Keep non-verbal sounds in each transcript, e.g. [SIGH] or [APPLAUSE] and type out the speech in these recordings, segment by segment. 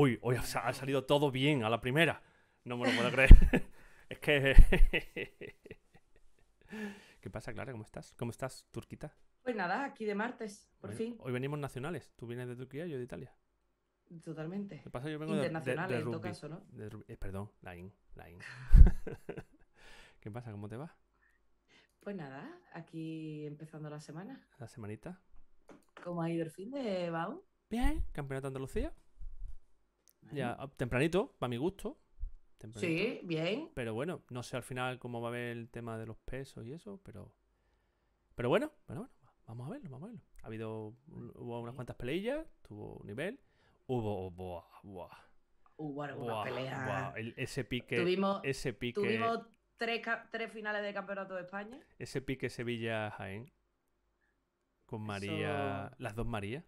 Uy, hoy ha salido todo bien a la primera. No me lo puedo creer. [LAUGHS] es que... [LAUGHS] ¿Qué pasa, Clara? ¿Cómo estás? ¿Cómo estás, Turquita? Pues nada, aquí de martes, por Hoy- fin. Hoy venimos nacionales. Tú vienes de Turquía, yo de Italia. Totalmente. ¿Qué pasa? Yo vengo de- de, de, Internacionales, en todo caso, ¿no? De. Eh, perdón, la IN. La IN. [LAUGHS] ¿Qué pasa? ¿Cómo te va? Pues nada, aquí empezando la semana. ¿La semanita? ¿Cómo ha ido el fin de Bau? Bien. Campeonato de Andalucía. Ya, tempranito, para mi gusto. Tempranito. Sí, bien. Pero bueno, no sé al final cómo va a ver el tema de los pesos y eso, pero. Pero bueno, bueno, bueno, vamos a verlo, vamos a verlo. Ha habido hubo unas cuantas peleillas, tuvo nivel. Hubo. Buah, buah, Hubo alguna buah, pelea. buah, el- ese pique. tuvimos ese pique. tuvimos tres, tres finales de campeonato de España. Ese pique Sevilla Jaén. Con María. Eso- Las dos Marías.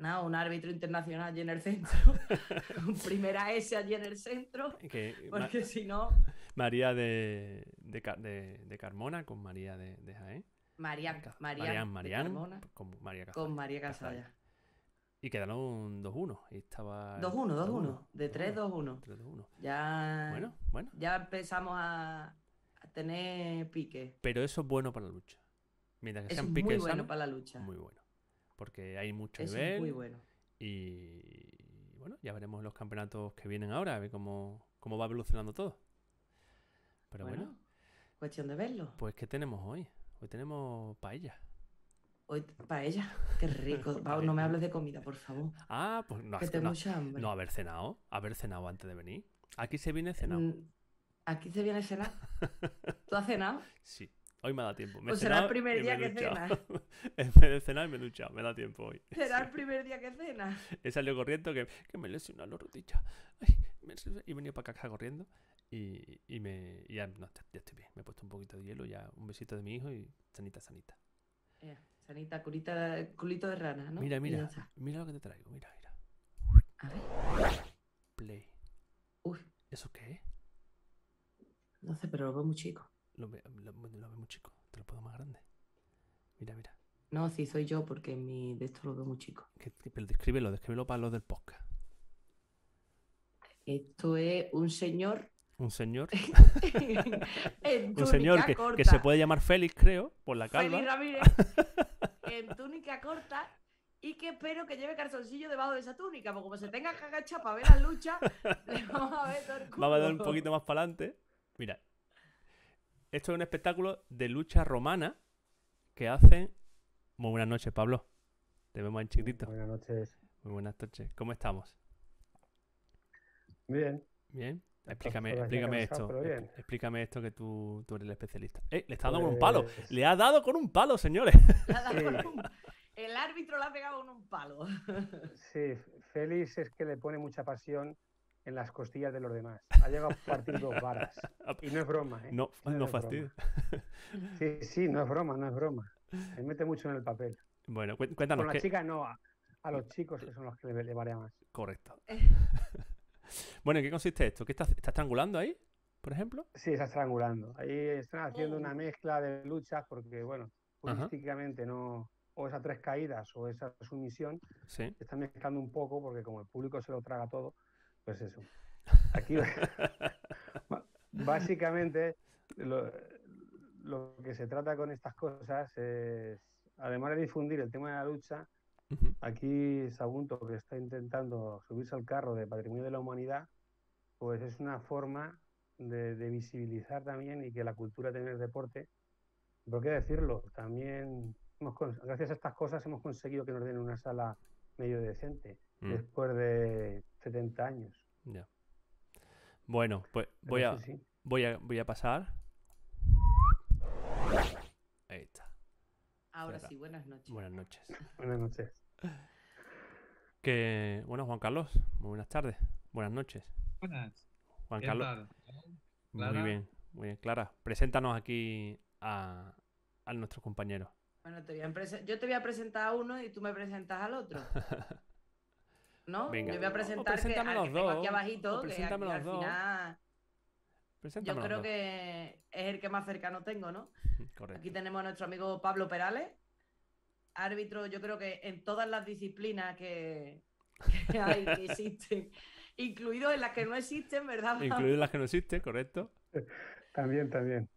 Nada, un árbitro internacional allí en el centro. [LAUGHS] un primera S allí en el centro. Que, Porque si no, María de, de, de- de Carmona con María de, de Jaén. Marian, Ca- Marian, con María con Casalla. María Casalla. Y quedaron 2-1. Y estaba. 2-1, 2-1. De 3-2-1. 3-2-1. Ya, Bueno, bueno. ya empezamos a, a tener pique. Pero eso es bueno para la lucha. Mientras que Eso es sean muy piques bueno sanos, para la lucha. muy bueno. Porque hay mucho Eso nivel. es muy bueno. Y bueno, ya veremos los campeonatos que vienen ahora, a ver cómo, cómo va evolucionando todo. Pero bueno, Bueno, cuestión de verlo. pues ¿qué tenemos hoy? Hoy tenemos paella. Hoy, para ella, qué rico. [LAUGHS] Pau, no me hables de comida, por favor. Ah, pues no, Que tengo no, mucha hambre. no haber cenado. Haber cenado antes de venir. Aquí se viene cenado. Mm, Aquí se viene a cenar. [LAUGHS] ¿Tú has cenado? Sí, hoy me da tiempo. Me Pues será el primer día que duchado. [LAUGHS] en vez de cenar, me he duchado. Me da tiempo hoy. Será el [LAUGHS] primer día que cenas. He salido corriendo que, que me lesionó la rodilla. Ay, me he venido para acá corriendo. Y, y me y ya, no, ya- ya estoy bien. Me he puesto un poquito de hielo, ya un besito de mi hijo y sanita, sanita. Sanita, culita, culito de rana, ¿no? Mira, mira, mira lo que te traigo. Mira, mira. A ver. Play. Uy, ¿Eso qué es? no sé, pero lo veo muy chico. Lo, ve- lo, lo veo muy chico. Te lo puedo más grande. Mira, mira. No, sí, soy yo, porque mi de esto lo veo muy chico. Que, pero descríbelo, descríbelo para los del podcast. Esto es un señor. Un señor. [LAUGHS] un señor que, que se puede llamar Félix, creo, por la calva. Félix Ramírez [LAUGHS] en túnica corta y que espero que lleve calzoncillo debajo de esa túnica, porque como se tenga que agachar para ver las luchas, [LAUGHS] le vamos a ver todo el Vamos a dar un culo. poquito más para adelante. Mira. Esto es un espectáculo de lucha romana que hacen. Muy buenas noches, Pablo. Te vemos en chiquitito. Buenas noches. Muy buenas noches. ¿Cómo estamos? Bien. ¿Bien? Explícame, explícame cansado, esto. Explícame esto que tú, tú eres el especialista. ¡Eh! Le está dando con un palo. Pues- Le ha dado con un palo, señores. [LAUGHS] Le ha dado Sí. con un- El árbitro le ha pegado con un palo. Sí, Félix es que le pone mucha pasión en las costillas de los demás. Ha llegado a partir dos varas. [LAUGHS] Y no es broma, ¿eh? No, No no fastidio. Sí, sí, no es broma, no es broma. Se mete mucho en el papel. Bueno, cué- Con cuéntanos. la ¿qué- chica no, a, a los chicos que son los que le, le varía más. Correcto. [LAUGHS] bueno, ¿en qué consiste esto? ¿Qué estás, estás estrangulando ahí, por ejemplo? Sí, está estrangulando. Ahí están haciendo Oh. una mezcla de luchas porque, bueno, Ajá. turísticamente no, o esas tres caídas o esa sumisión, Sí. están mezclando un poco porque como el público se lo traga todo, pues eso. [LAUGHS] Aquí básicamente lo, lo que se trata con estas cosas es, además de difundir el tema de la lucha, aquí Sagunto, que está intentando subirse al carro de patrimonio de la humanidad, pues es una forma de, de visibilizar también y que la cultura tiene el deporte. ¿Por qué decirlo? También, hemos gracias a estas cosas, hemos conseguido que nos den una sala medio decente Mm, después de 70 años. Ya. Bueno, pues voy a, sí, sí. voy a, voy a pasar. Ahí está. Ahora sí, buenas noches. Buenas noches. Buenas noches. Que, bueno, Juan Carlos, muy buenas tardes. Buenas noches. Buenas. Juan ¿Qué Carlos. tal? Muy bien, muy bien. Clara, preséntanos aquí a, a nuestros compañeros. Bueno, te voy a prese- yo te voy a presentar a uno y tú me presentas al otro. [LAUGHS] ¿No? Venga. Yo voy a O presentar que, los dos, aquí abajito, que aquí los al dos. final yo creo que es el que más cercano tengo, ¿no? [LAUGHS] Correcto. Aquí tenemos a nuestro amigo Pablo Perales, árbitro, yo creo que en todas las disciplinas que, [LAUGHS] que hay, que existen, [LAUGHS] incluidos en las que no existen, ¿verdad? Pablo? Incluidas las que no existen, correcto. También, también.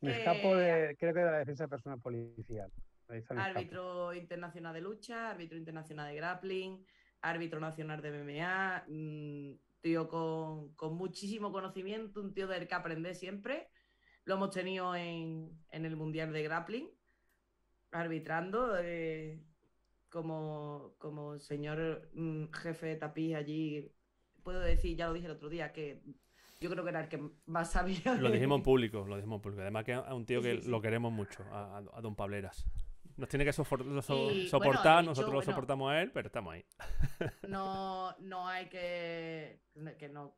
Me escapo de, creo que de la defensa personal policial. Escapo. árbitro internacional de lucha, árbitro internacional de grappling, árbitro nacional de MMA, mm, tío con, con muchísimo conocimiento, un tío del que aprender siempre. Lo hemos tenido en, en el Mundial de Grappling, arbitrando eh, como, como señor mm, jefe de tapiz allí. Puedo decir, ya lo dije el otro día, que yo creo que era el que más sabía. Lo dijimos en público, lo dijimos en público. Además que es un tío que sí, sí. lo queremos mucho, a- a Don Pableras. Nos tiene que sofor- lo so- Y, bueno, soportar, hecho, nosotros lo bueno. soportamos a él, pero estamos ahí. [LAUGHS] no, no hay que, que no,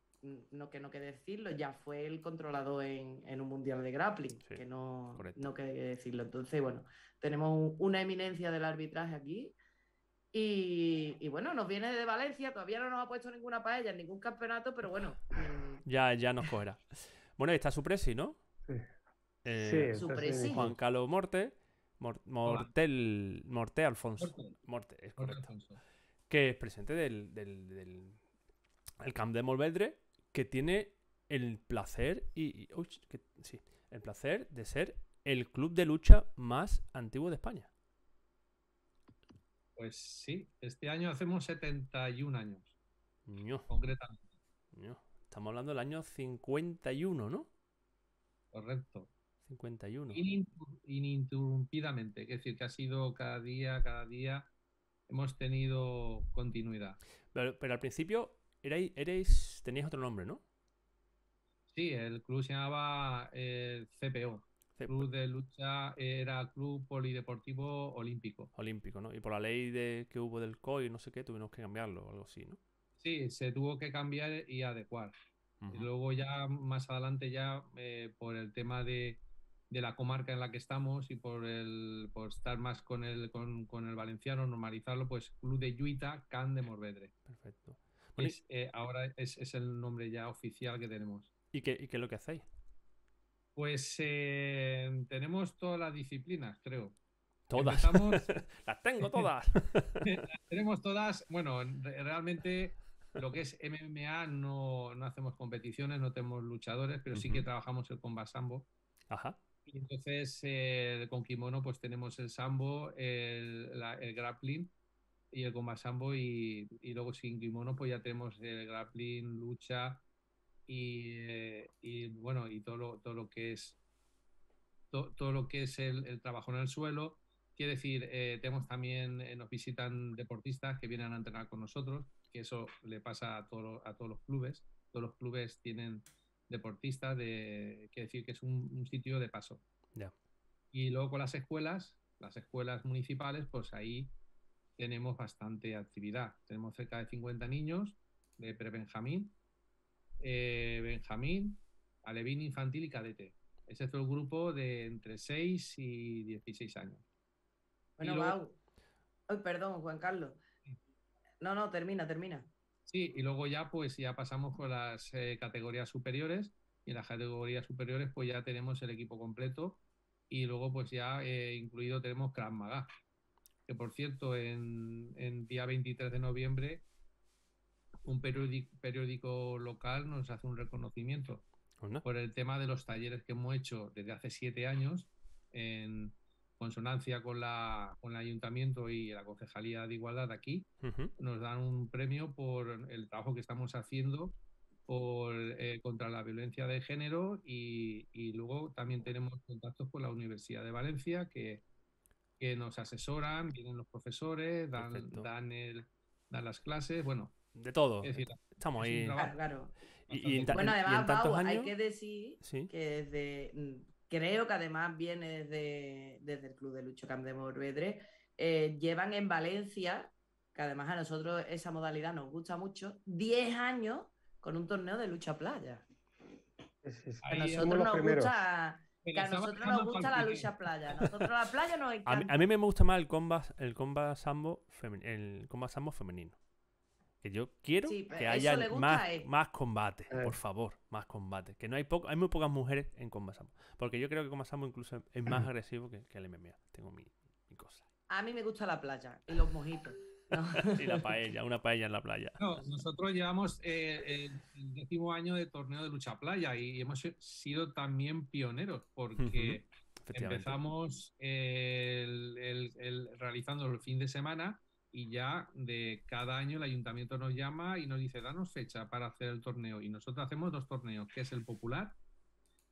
no que no que decirlo, ya fue el controlado en, en un mundial de grappling, Sí, que no, correcto. no que decirlo. Entonces, bueno, tenemos un- una eminencia del arbitraje aquí. Y, y bueno, nos viene de Valencia, todavía no nos ha puesto ninguna paella en ningún campeonato, pero bueno, mm, Ya, ya nos cogerá. Bueno, ahí está su presi, ¿no? Sí. Eh, Sí. Juan Carlos Morte. Mor- Mortel, Morte Alfonso. Morte. Morte, es. Alfonso. Que es presidente del, del, del- el Camp de Molvedre, que tiene el placer y, y- uy, que- sí, el placer de ser el club de lucha más antiguo de España. Pues sí, este año hacemos 71 años, Ño, concretamente. ño. Estamos hablando del año 51, ¿no? Correcto. 51. Ininter- ininterrumpidamente, es decir, que ha sido cada día, cada día hemos tenido continuidad. Pero, pero al principio erais, erais, teníais otro nombre, ¿no? Sí, el club se llamaba eh, CPO, C- Club de Lucha, era Club Polideportivo Olímpico. Olímpico, ¿no? Y por la ley de que hubo del COI, no sé qué, tuvimos que cambiarlo o algo así, ¿no? Sí, se tuvo que cambiar y adecuar. Y luego ya más adelante ya eh, por el tema de, de la comarca en la que estamos y por el por estar más con el con, con el valenciano, normalizarlo, pues Club de Lluita, Can de Morvedre. Perfecto. Bueno, Es, eh, ahora es, es el nombre ya oficial que tenemos. ¿Y qué, y qué es lo que hacéis? Pues eh, tenemos todas las disciplinas, creo. Todas. [LAUGHS] Las tengo todas. [LAUGHS] tenemos todas, bueno, re- realmente lo que es MMA no, no hacemos competiciones, no tenemos luchadores, pero sí que trabajamos el combat sambo. Ajá. Entonces eh, con kimono pues tenemos el sambo, el, la- el grappling y el combat sambo y, y luego sin kimono pues ya tenemos el grappling, lucha y, eh, y, bueno y todo lo, todo lo que es to- todo lo que es el, el trabajo en el suelo. Quiere decir, eh, tenemos también, eh, nos visitan deportistas que vienen a entrenar con nosotros, que eso le pasa a, todo- a todos los clubes. Todos los clubes tienen deportistas, de, quiere decir que es un, un sitio de paso. Ya. Y luego con las escuelas, las escuelas municipales, pues ahí tenemos bastante actividad. Tenemos cerca de 50 niños de pre-Benjamín, eh, Benjamín, Alevín infantil y cadete. Ese es el grupo de entre 6 y 16 años. bueno, luego- Mau. Ay, perdón, Juan Carlos. No, no, termina, termina. Sí, y luego ya pues ya pasamos con las eh, categorías superiores y en las categorías superiores pues ya tenemos el equipo completo y luego pues ya eh, incluido tenemos Krav Maga, que por cierto en, en día 23 de noviembre un periódico, periódico local nos hace un reconocimiento por el tema de los talleres que hemos hecho desde hace siete años en consonancia con, la, con el ayuntamiento y la concejalía de igualdad de aquí nos dan un premio por el trabajo que estamos haciendo por, eh, contra la violencia de género y, y luego también tenemos contactos con la Universidad de Valencia que, que nos asesoran, vienen los profesores, dan, Perfecto. dan, el, dan las clases, bueno, De todo. es decir, Estamos es ahí. trabajo. Claro, claro. Y, Bueno, en- y en además, hay que decir Sí. que desde creo que además viene desde, desde el Club de Lucho Camp de Morvedre, eh, llevan en Valencia, que además a nosotros esa modalidad nos gusta mucho, 10 años con un torneo de lucha playa. Es- es- A nosotros nos primeros. gusta, que a nosotros nos gusta la lucha playa. A nosotros la playa nos A mí, encanta. a mí me gusta más el combat, el combat sambo, femen- el combat sambo femenino. Que yo quiero Sí, que haya más, él. más combate, Eh. por favor, más combate. Que no hay poco, hay muy pocas mujeres en combat sambo. Porque yo creo que combat sambo incluso es más [CLEARS THROAT] agresivo que, que el MMA. Tengo mi, mi cosa. A mí me gusta la playa y los mojitos. No. [LAUGHS] Y la paella, una paella en la playa. No, nosotros llevamos eh, el, décimo año de torneo de lucha playa y hemos sido también pioneros porque empezamos el, el- el- realizando el fin de semana y ya de cada año el ayuntamiento nos llama y nos dice danos fecha para hacer el torneo y nosotros hacemos dos torneos que es el popular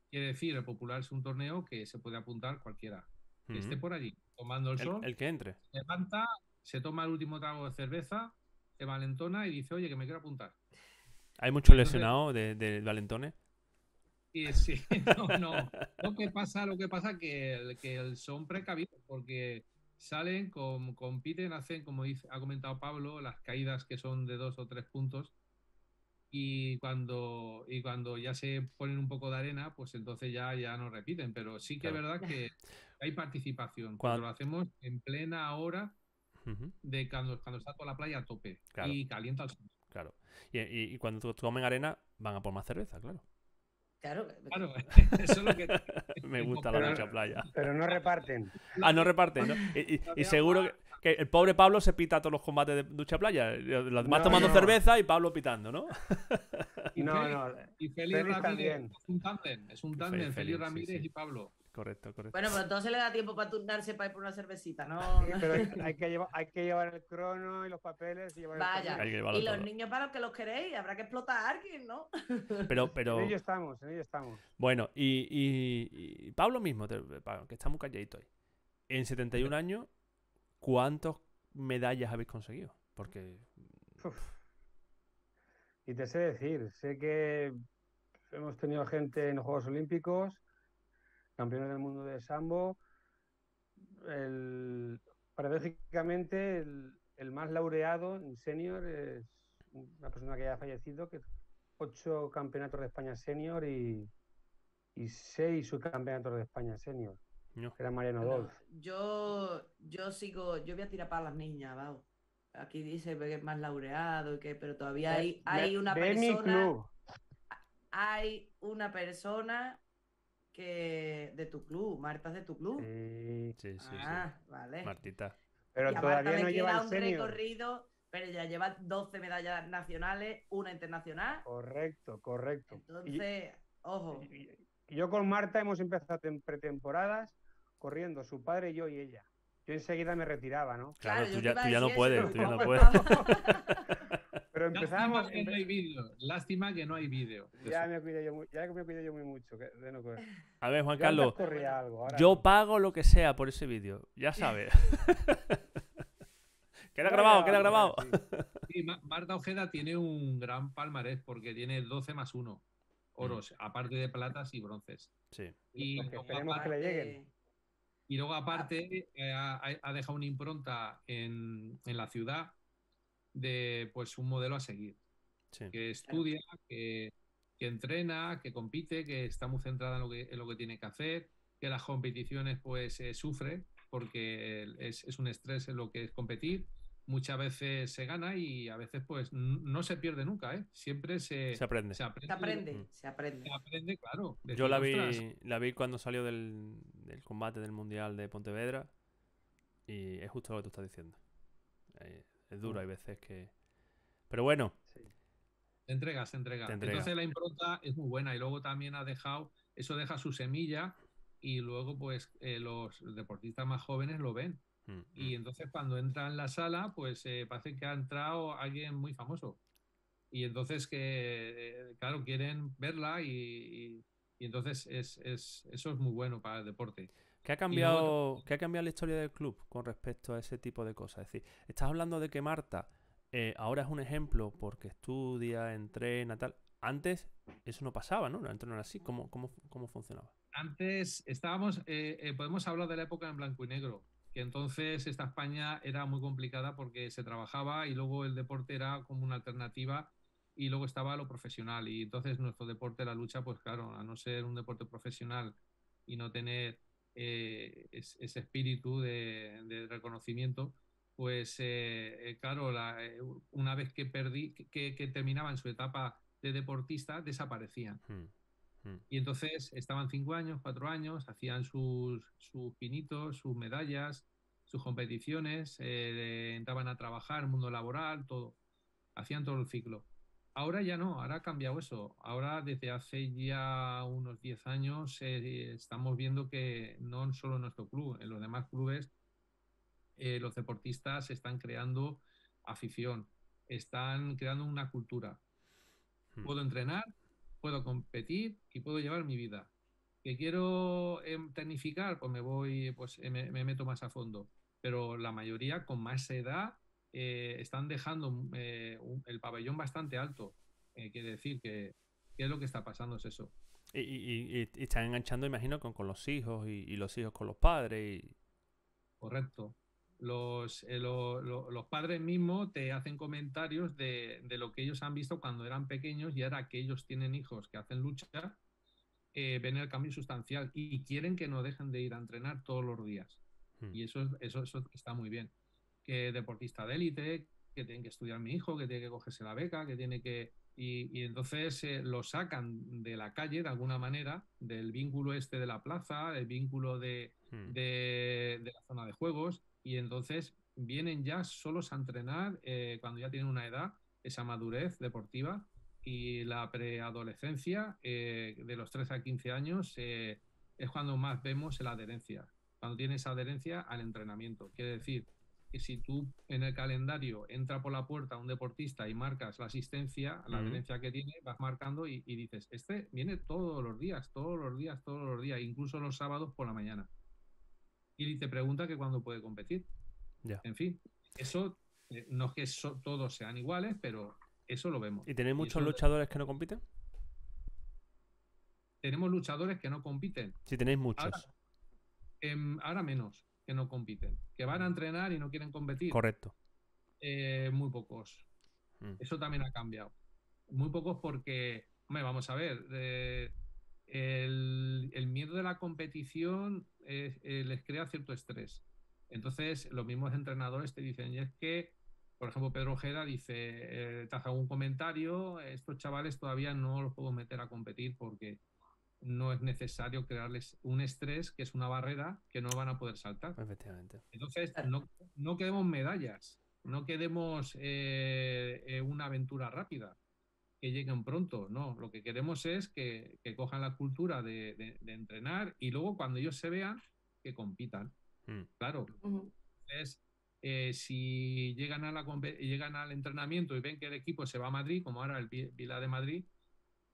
quiere decir el popular es un torneo que se puede apuntar cualquiera que esté por allí tomando el, sol el, que entre. se levanta se toma el último trago de cerveza se valentona y dice oye que me quiero apuntar Hay muchos Entonces- lesionados de, de valentones. [LAUGHS] Y sí, no, no. Lo que pasa, lo que pasa que, el- que el- son precavidos porque salen, com- compiten, hacen, como dice, ha comentado Pablo, las caídas que son de dos o tres puntos. Y cuando, y cuando ya se ponen un poco de arena, pues entonces ya, ya no repiten. Pero sí que es verdad que [LAUGHS] hay participación. Cuando- Cuando lo hacemos en plena hora de cuando, cuando está toda la playa a tope Claro. y calienta el sol. claro. Y, y- y cuando to- tomen arena, van a por más cerveza, claro. Claro, Claro, [LAUGHS] eso es lo que. [LAUGHS] Me gusta la Pero- lucha playa. Pero no reparten. [LAUGHS] Ah, no reparten, ¿no? Y, y- y seguro que, que el pobre Pablo se pita todos los combates de ducha playa. Los demás No, tomando no. cerveza y Pablo pitando, ¿no? Y No, no. Y Félix Félix Ramírez también. es un tándem, es un tándem, Félix, Félix sí, Ramírez sí. y Pablo. Correcto, correcto. Bueno, pero entonces le da tiempo para turnarse para ir por una cervecita, ¿no? Sí, pero hay, hay que llevar, hay que llevar el crono y los papeles y llevar el Vaya. Hay que Y los todo. niños para los que los queréis, habrá que explotar a alguien, ¿no? [LAUGHS] Pero, pero, En ello estamos, en ello estamos. bueno, y, y- y Pablo mismo, te- que está muy calladito ahí. En 71 años, ¿cuántas medallas habéis conseguido? Porque Uf. Y te sé decir, sé que hemos tenido gente en los Juegos Olímpicos, campeones del mundo de sambo. El, paradójicamente, el, el más laureado en senior es una persona que ya ha fallecido, que ocho campeonatos de España senior y, y seis subcampeonatos de España senior. no. que Era Mariano No, Dolz. yo, yo sigo, yo voy a tirar para las niñas, vamos. Aquí dice que es más laureado y que, pero todavía hay, hay una de persona, hay una persona que de tu club, Marta es de tu club. Sí, Sí, sí, ah, vale. Martita. pero y a Marta todavía le no lleva queda un senior. recorrido, pero ya lleva 12 medallas nacionales, una internacional. Correcto, correcto. Y- Entonces, ojo. y- y yo con Marta hemos empezado tem- pretemporadas corriendo, su padre, yo y ella. Yo enseguida me retiraba, ¿no? Claro, tú ya, tú ya no puedes, tú ya no puedes. [LAUGHS] Pero empezábamos. Lástima que no hay vídeo. Lástima que no hay vídeo. de Ya me cuidé yo muy, ya me cuidé yo muy mucho que- de no correr. A ver, Juan Yo Carlos, algo, yo no. pago lo que sea por ese vídeo, ya sabes. [LAUGHS] [LAUGHS] queda grabado, ya, queda grabado. sí. [LAUGHS] Sí, Ma- Marta Ojeda tiene un gran palmarés porque tiene 12 más 1 oros, aparte de platas y bronces. Sí. Y que esperemos que le lleguen. y luego aparte, eh, ha, ha dejado una impronta en, en la ciudad de pues un modelo a seguir. sí. que estudia, que, que entrena, que compite, que está muy centrada en lo que, en lo que tiene que hacer, que las competiciones pues eh, sufre porque es, es un estrés en lo que es competir. Muchas veces se gana y a veces pues no se pierde nunca, ¿eh? Siempre se, Se aprende. se aprende. Se aprende, Mm. se aprende. se aprende, claro. Yo la vi, "Ostras, la vi cuando salió del, del combate del Mundial de Pontevedra y es justo lo que tú estás diciendo. Eh, es duro, hay veces que... Pero bueno, Sí. Te entrega, se entrega. Te entrega. Entonces la impronta es muy buena y luego también ha dejado, eso deja su semilla y luego pues eh, los deportistas más jóvenes lo ven. mm, Y mm, entonces cuando entra en la sala, pues eh, parece que ha entrado alguien muy famoso. Y entonces que, eh, claro, quieren verla y, y- y entonces es, es- eso es muy bueno para el deporte. ¿Qué ha, cambiado, ¿Qué ha cambiado la historia del club con respecto a ese tipo de cosas? Es decir, estás hablando de que Marta eh, ahora es un ejemplo porque estudia, entrena, tal. Antes eso no pasaba, ¿no? Antes no era así. ¿Cómo, cómo, cómo funcionaba? Antes estábamos, eh, eh, podemos hablar de la época en blanco y negro, que entonces esta España era muy complicada porque se trabajaba y luego el deporte era como una alternativa y luego estaba lo profesional y entonces nuestro deporte, la lucha, pues claro, a no ser un deporte profesional y no tener eh, ese espíritu de, reconocimiento, pues eh, claro, eh, una vez que perdí, que, que, terminaba en su etapa de deportista, desaparecían. Hmm. Hmm. Y entonces estaban cinco años, cuatro años, hacían sus, sus pinitos, sus medallas, sus competiciones, eh, entraban a trabajar, mundo laboral, todo. Hacían todo el ciclo. Ahora ya no, ahora ha cambiado eso. Ahora desde hace ya unos 10 años eh, estamos viendo que no solo en nuestro club, en los demás clubes eh, los deportistas están creando afición, están creando una cultura. Hmm. Puedo entrenar, puedo competir y puedo llevar mi vida. ¿Que quiero em, tecnificar? Pues me voy, pues eh, me, meto más a fondo. Pero la mayoría con más edad eh, están dejando eh, el pabellón bastante alto. quiere decir que, ¿qué es lo que está pasando? Es eso. Y, están enganchando, imagino, con, con los hijos y, los hijos con los padres. Correcto. Los, los padres mismos te hacen comentarios de, de, lo que ellos han visto cuando eran pequeños y ahora que ellos tienen hijos que hacen lucha, eh, ven el cambio sustancial y quieren que no dejen de ir a entrenar todos los días. Hmm. Y eso, eso, eso está muy bien. Que deportista de élite, que tienen que estudiar mi hijo, que tiene que cogerse la beca, que tiene que... Y, entonces eh, lo sacan de la calle de alguna manera, del vínculo este de la plaza, del vínculo de, hmm. de, la zona de juegos, y entonces vienen ya solos a entrenar eh, cuando ya tienen una edad, esa madurez deportiva, y la preadolescencia, eh, de los 13 a 15 años, eh, es cuando más vemos la adherencia, cuando tienes adherencia al entrenamiento. Quiere decir si tú en el calendario entra por la puerta un deportista y marcas la asistencia, la adherencia que tiene, vas marcando y, dices, este viene todos los días, todos los días, todos los días, incluso los sábados por la mañana. Y te pregunta que cuándo puede competir. En fin, eso eh, no es que todos sean iguales, pero eso lo vemos. ¿Y tenéis muchos luchadores que no compiten? Tenemos luchadores que no compiten. Sí, tenéis muchos. Em, ahora, menos que no compiten. Que van a entrenar y no quieren competir. Correcto. Eh, muy pocos. Mm. Eso también ha cambiado. Muy pocos porque, hombre, vamos a ver, eh, el, miedo de la competición eh, les crea cierto estrés. Entonces, los mismos entrenadores te dicen, y es que por ejemplo, Pedro Ojeda dice, te hace algún comentario, estos chavales todavía no los puedo meter a competir porque no es necesario crearles un estrés que es una barrera que no van a poder saltar. Efectivamente. Entonces, no, no queremos medallas, no queremos eh, eh, una aventura rápida, que lleguen pronto, no, lo que queremos es que, cojan la cultura de, entrenar y luego cuando ellos se vean, que compitan. Mm. Claro. Entonces, eh, si llegan, a la, llegan al entrenamiento y ven que el equipo se va a Madrid, como ahora el Vila de Madrid,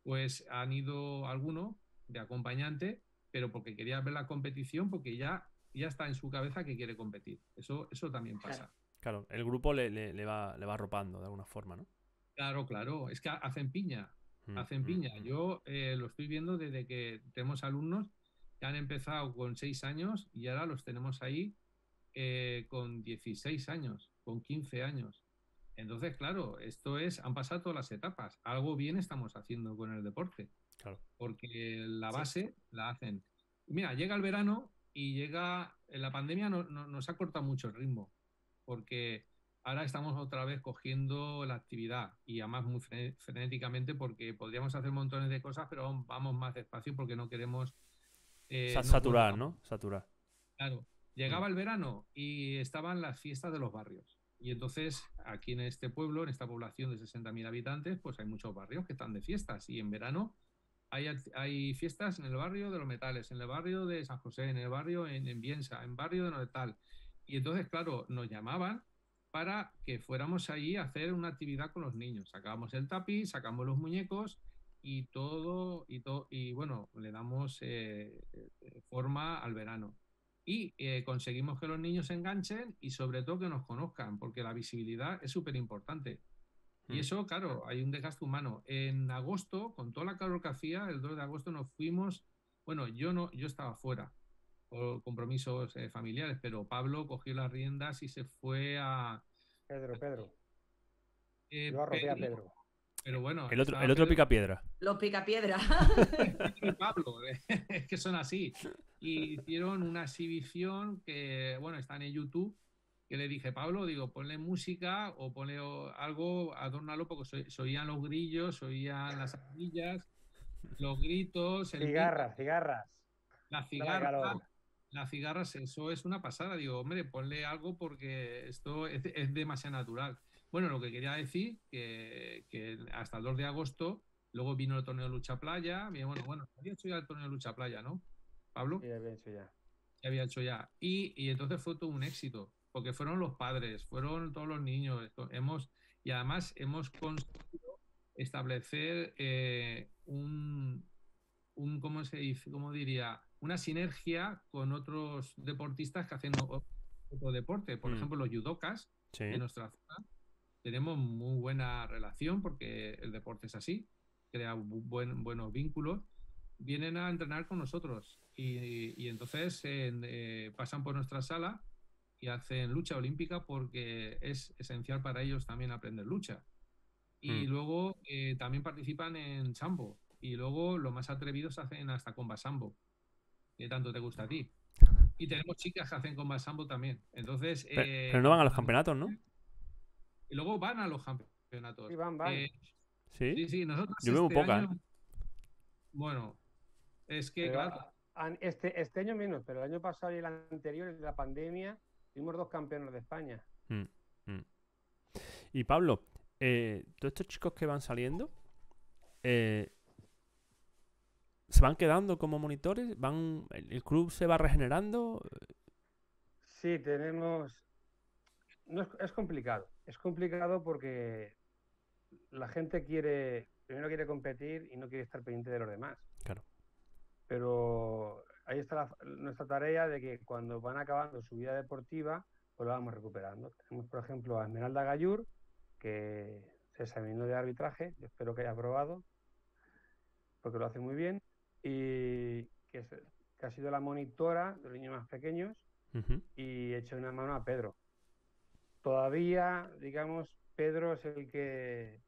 pues han ido algunos de acompañante, pero porque quería ver la competición, porque ya, ya está en su cabeza que quiere competir. Eso, eso también pasa. Claro, el grupo le, le, va, le va arropando de alguna forma, ¿no? Claro, claro, es que hacen piña, mm, hacen mm, piña. Mm. Yo eh, lo estoy viendo desde que tenemos alumnos que han empezado con seis años y ahora los tenemos ahí eh, con 16 años, con 15 años. Entonces, claro, esto es, han pasado todas las etapas. Algo bien estamos haciendo con el deporte. Claro. Porque la base la hacen. Mira, llega el verano y llega, la pandemia no, nos ha cortado mucho el ritmo, porque ahora estamos otra vez cogiendo la actividad y además muy frenéticamente porque podríamos hacer montones de cosas, pero vamos más despacio porque no queremos... Eh, saturar, ¿no? Saturar. Claro. Llegaba el verano y estaban las fiestas de los barrios. Y entonces, aquí en este pueblo, en esta población de 60.000 habitantes, pues hay muchos barrios que están de fiestas. Y en verano hay, hay, fiestas en el barrio de los metales, en el barrio de San José, en el barrio en, en Biensa, en barrio de Novetal. Y entonces, claro, nos llamaban para que fuéramos allí a hacer una actividad con los niños. Sacábamos el tapiz, sacamos los muñecos y todo, y, todo, y bueno, le damos eh, eh, forma al verano y eh, conseguimos que los niños se enganchen y sobre todo que nos conozcan, porque la visibilidad es súper importante. Y mm. eso, claro, hay un desgaste humano. En agosto, con toda la calor que hacía, el 2 de agosto nos fuimos Bueno, yo no, yo estaba fuera por compromisos eh, familiares, pero Pablo cogió las riendas y se fue a. Pedro, Pedro. eh, Yo arropé a Pedro. Pero bueno. El otro, el otro Pedro- pica piedra. Los picapiedras. [LAUGHS] y Pablo, [LAUGHS] es que son así. Y hicieron una exhibición que, bueno, está en YouTube, que le dije, Pablo, digo, ponle música o ponle algo, adórnalo, porque se, se oían los grillos, se oían las ardillas, los gritos, el Cigarras, cigarras. las cigarras, eso es una pasada. Digo, hombre, ponle algo porque esto es, es demasiado natural. Bueno, lo que quería decir, que, que hasta el 2 de agosto, luego vino el torneo de lucha playa. Bueno, bueno, había hecho ya el torneo de lucha playa, ¿no? Pablo, Sí, ya había hecho ya. ya había hecho ya. Y, y entonces fue todo un éxito, porque fueron los padres, fueron todos los niños. esto- hemos, y además hemos conseguido establecer eh, un, un, ¿cómo se dice? ¿Cómo diría? Una sinergia con otros deportistas que hacen otro deporte. Por Mm. ejemplo, los judokas Sí. en nuestra zona tenemos muy buena relación porque el deporte es así, crea bu- buen- buenos vínculos. Vienen a entrenar con nosotros y, y entonces en- eh, pasan por nuestra sala y hacen lucha olímpica porque es esencial para ellos también aprender lucha. Y Mm. luego eh, también participan en sambo y luego los más atrevidos hacen hasta comba sambo, que tanto te gusta a ti. Y tenemos chicas que hacen comba sambo también. Entonces, Pero, eh, pero no van a los campeonatos, ¿no? y luego van a los campeonatos. Sí, van, van. Eh, Sí. sí, sí, nosotros. Yo veo este poca, año- Bueno, es que, Pero claro, este, este año menos, pero el año pasado y el anterior, de la pandemia, fuimos dos campeones de España. Y Pablo, eh, todos estos chicos que van saliendo, eh, ¿se van quedando como monitores? ¿Van, el, el club se va regenerando? Sí, tenemos. No es, es complicado. Es complicado porque la gente quiere, primero quiere competir y no quiere estar pendiente de los demás. Claro. Pero ahí está la- nuestra tarea de que cuando van acabando su vida deportiva, pues lo vamos recuperando. Tenemos, por ejemplo, a Esmeralda Gallur, que se examinó de arbitraje, yo espero que haya aprobado, porque lo hace muy bien, y que, es- que ha sido la monitora de los niños más pequeños y eché una mano a Pedro. Todavía, digamos, Pedro es el que,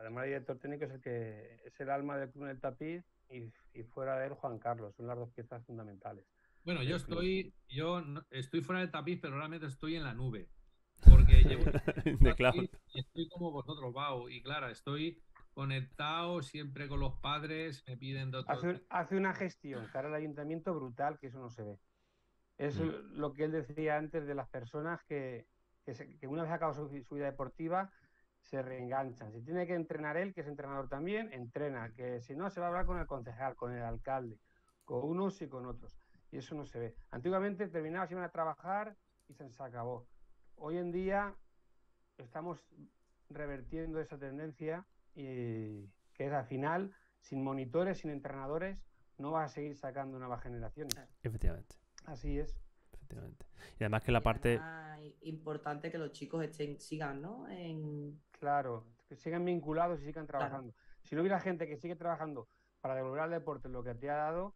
además de director técnico, es el que es el alma del club en el tapiz y, y fuera de él Juan Carlos, son las dos piezas fundamentales. bueno, yo estoy, yo estoy fuera del tapiz, pero realmente estoy en la nube. Porque [LAUGHS] llevo y estoy como vosotros, Bau. Y claro, estoy conectado siempre con los padres, me piden de otro- Hace, hace una gestión cara al ayuntamiento brutal que eso no se ve. Es Mm. lo que él decía antes de las personas que, que, se- que una vez acabado su, su vida deportiva se reenganchan. Si tiene que entrenar él, que es entrenador también, entrena. Que si no, se va a hablar con el concejal, con el alcalde, con unos y con otros. Y eso no se ve. Antiguamente terminabas, iban a trabajar y se se acabó. Hoy en día estamos revertiendo esa tendencia y que es al final, sin monitores, sin entrenadores, no vas a seguir sacando nuevas generaciones. Efectivamente, Así es. Efectivamente. Y además que la Y parte... importante que los chicos estén, sigan, ¿no? En, Claro, que sigan vinculados y sigan trabajando. Si no hubiera gente que sigue trabajando para devolver al deporte lo que te ha dado,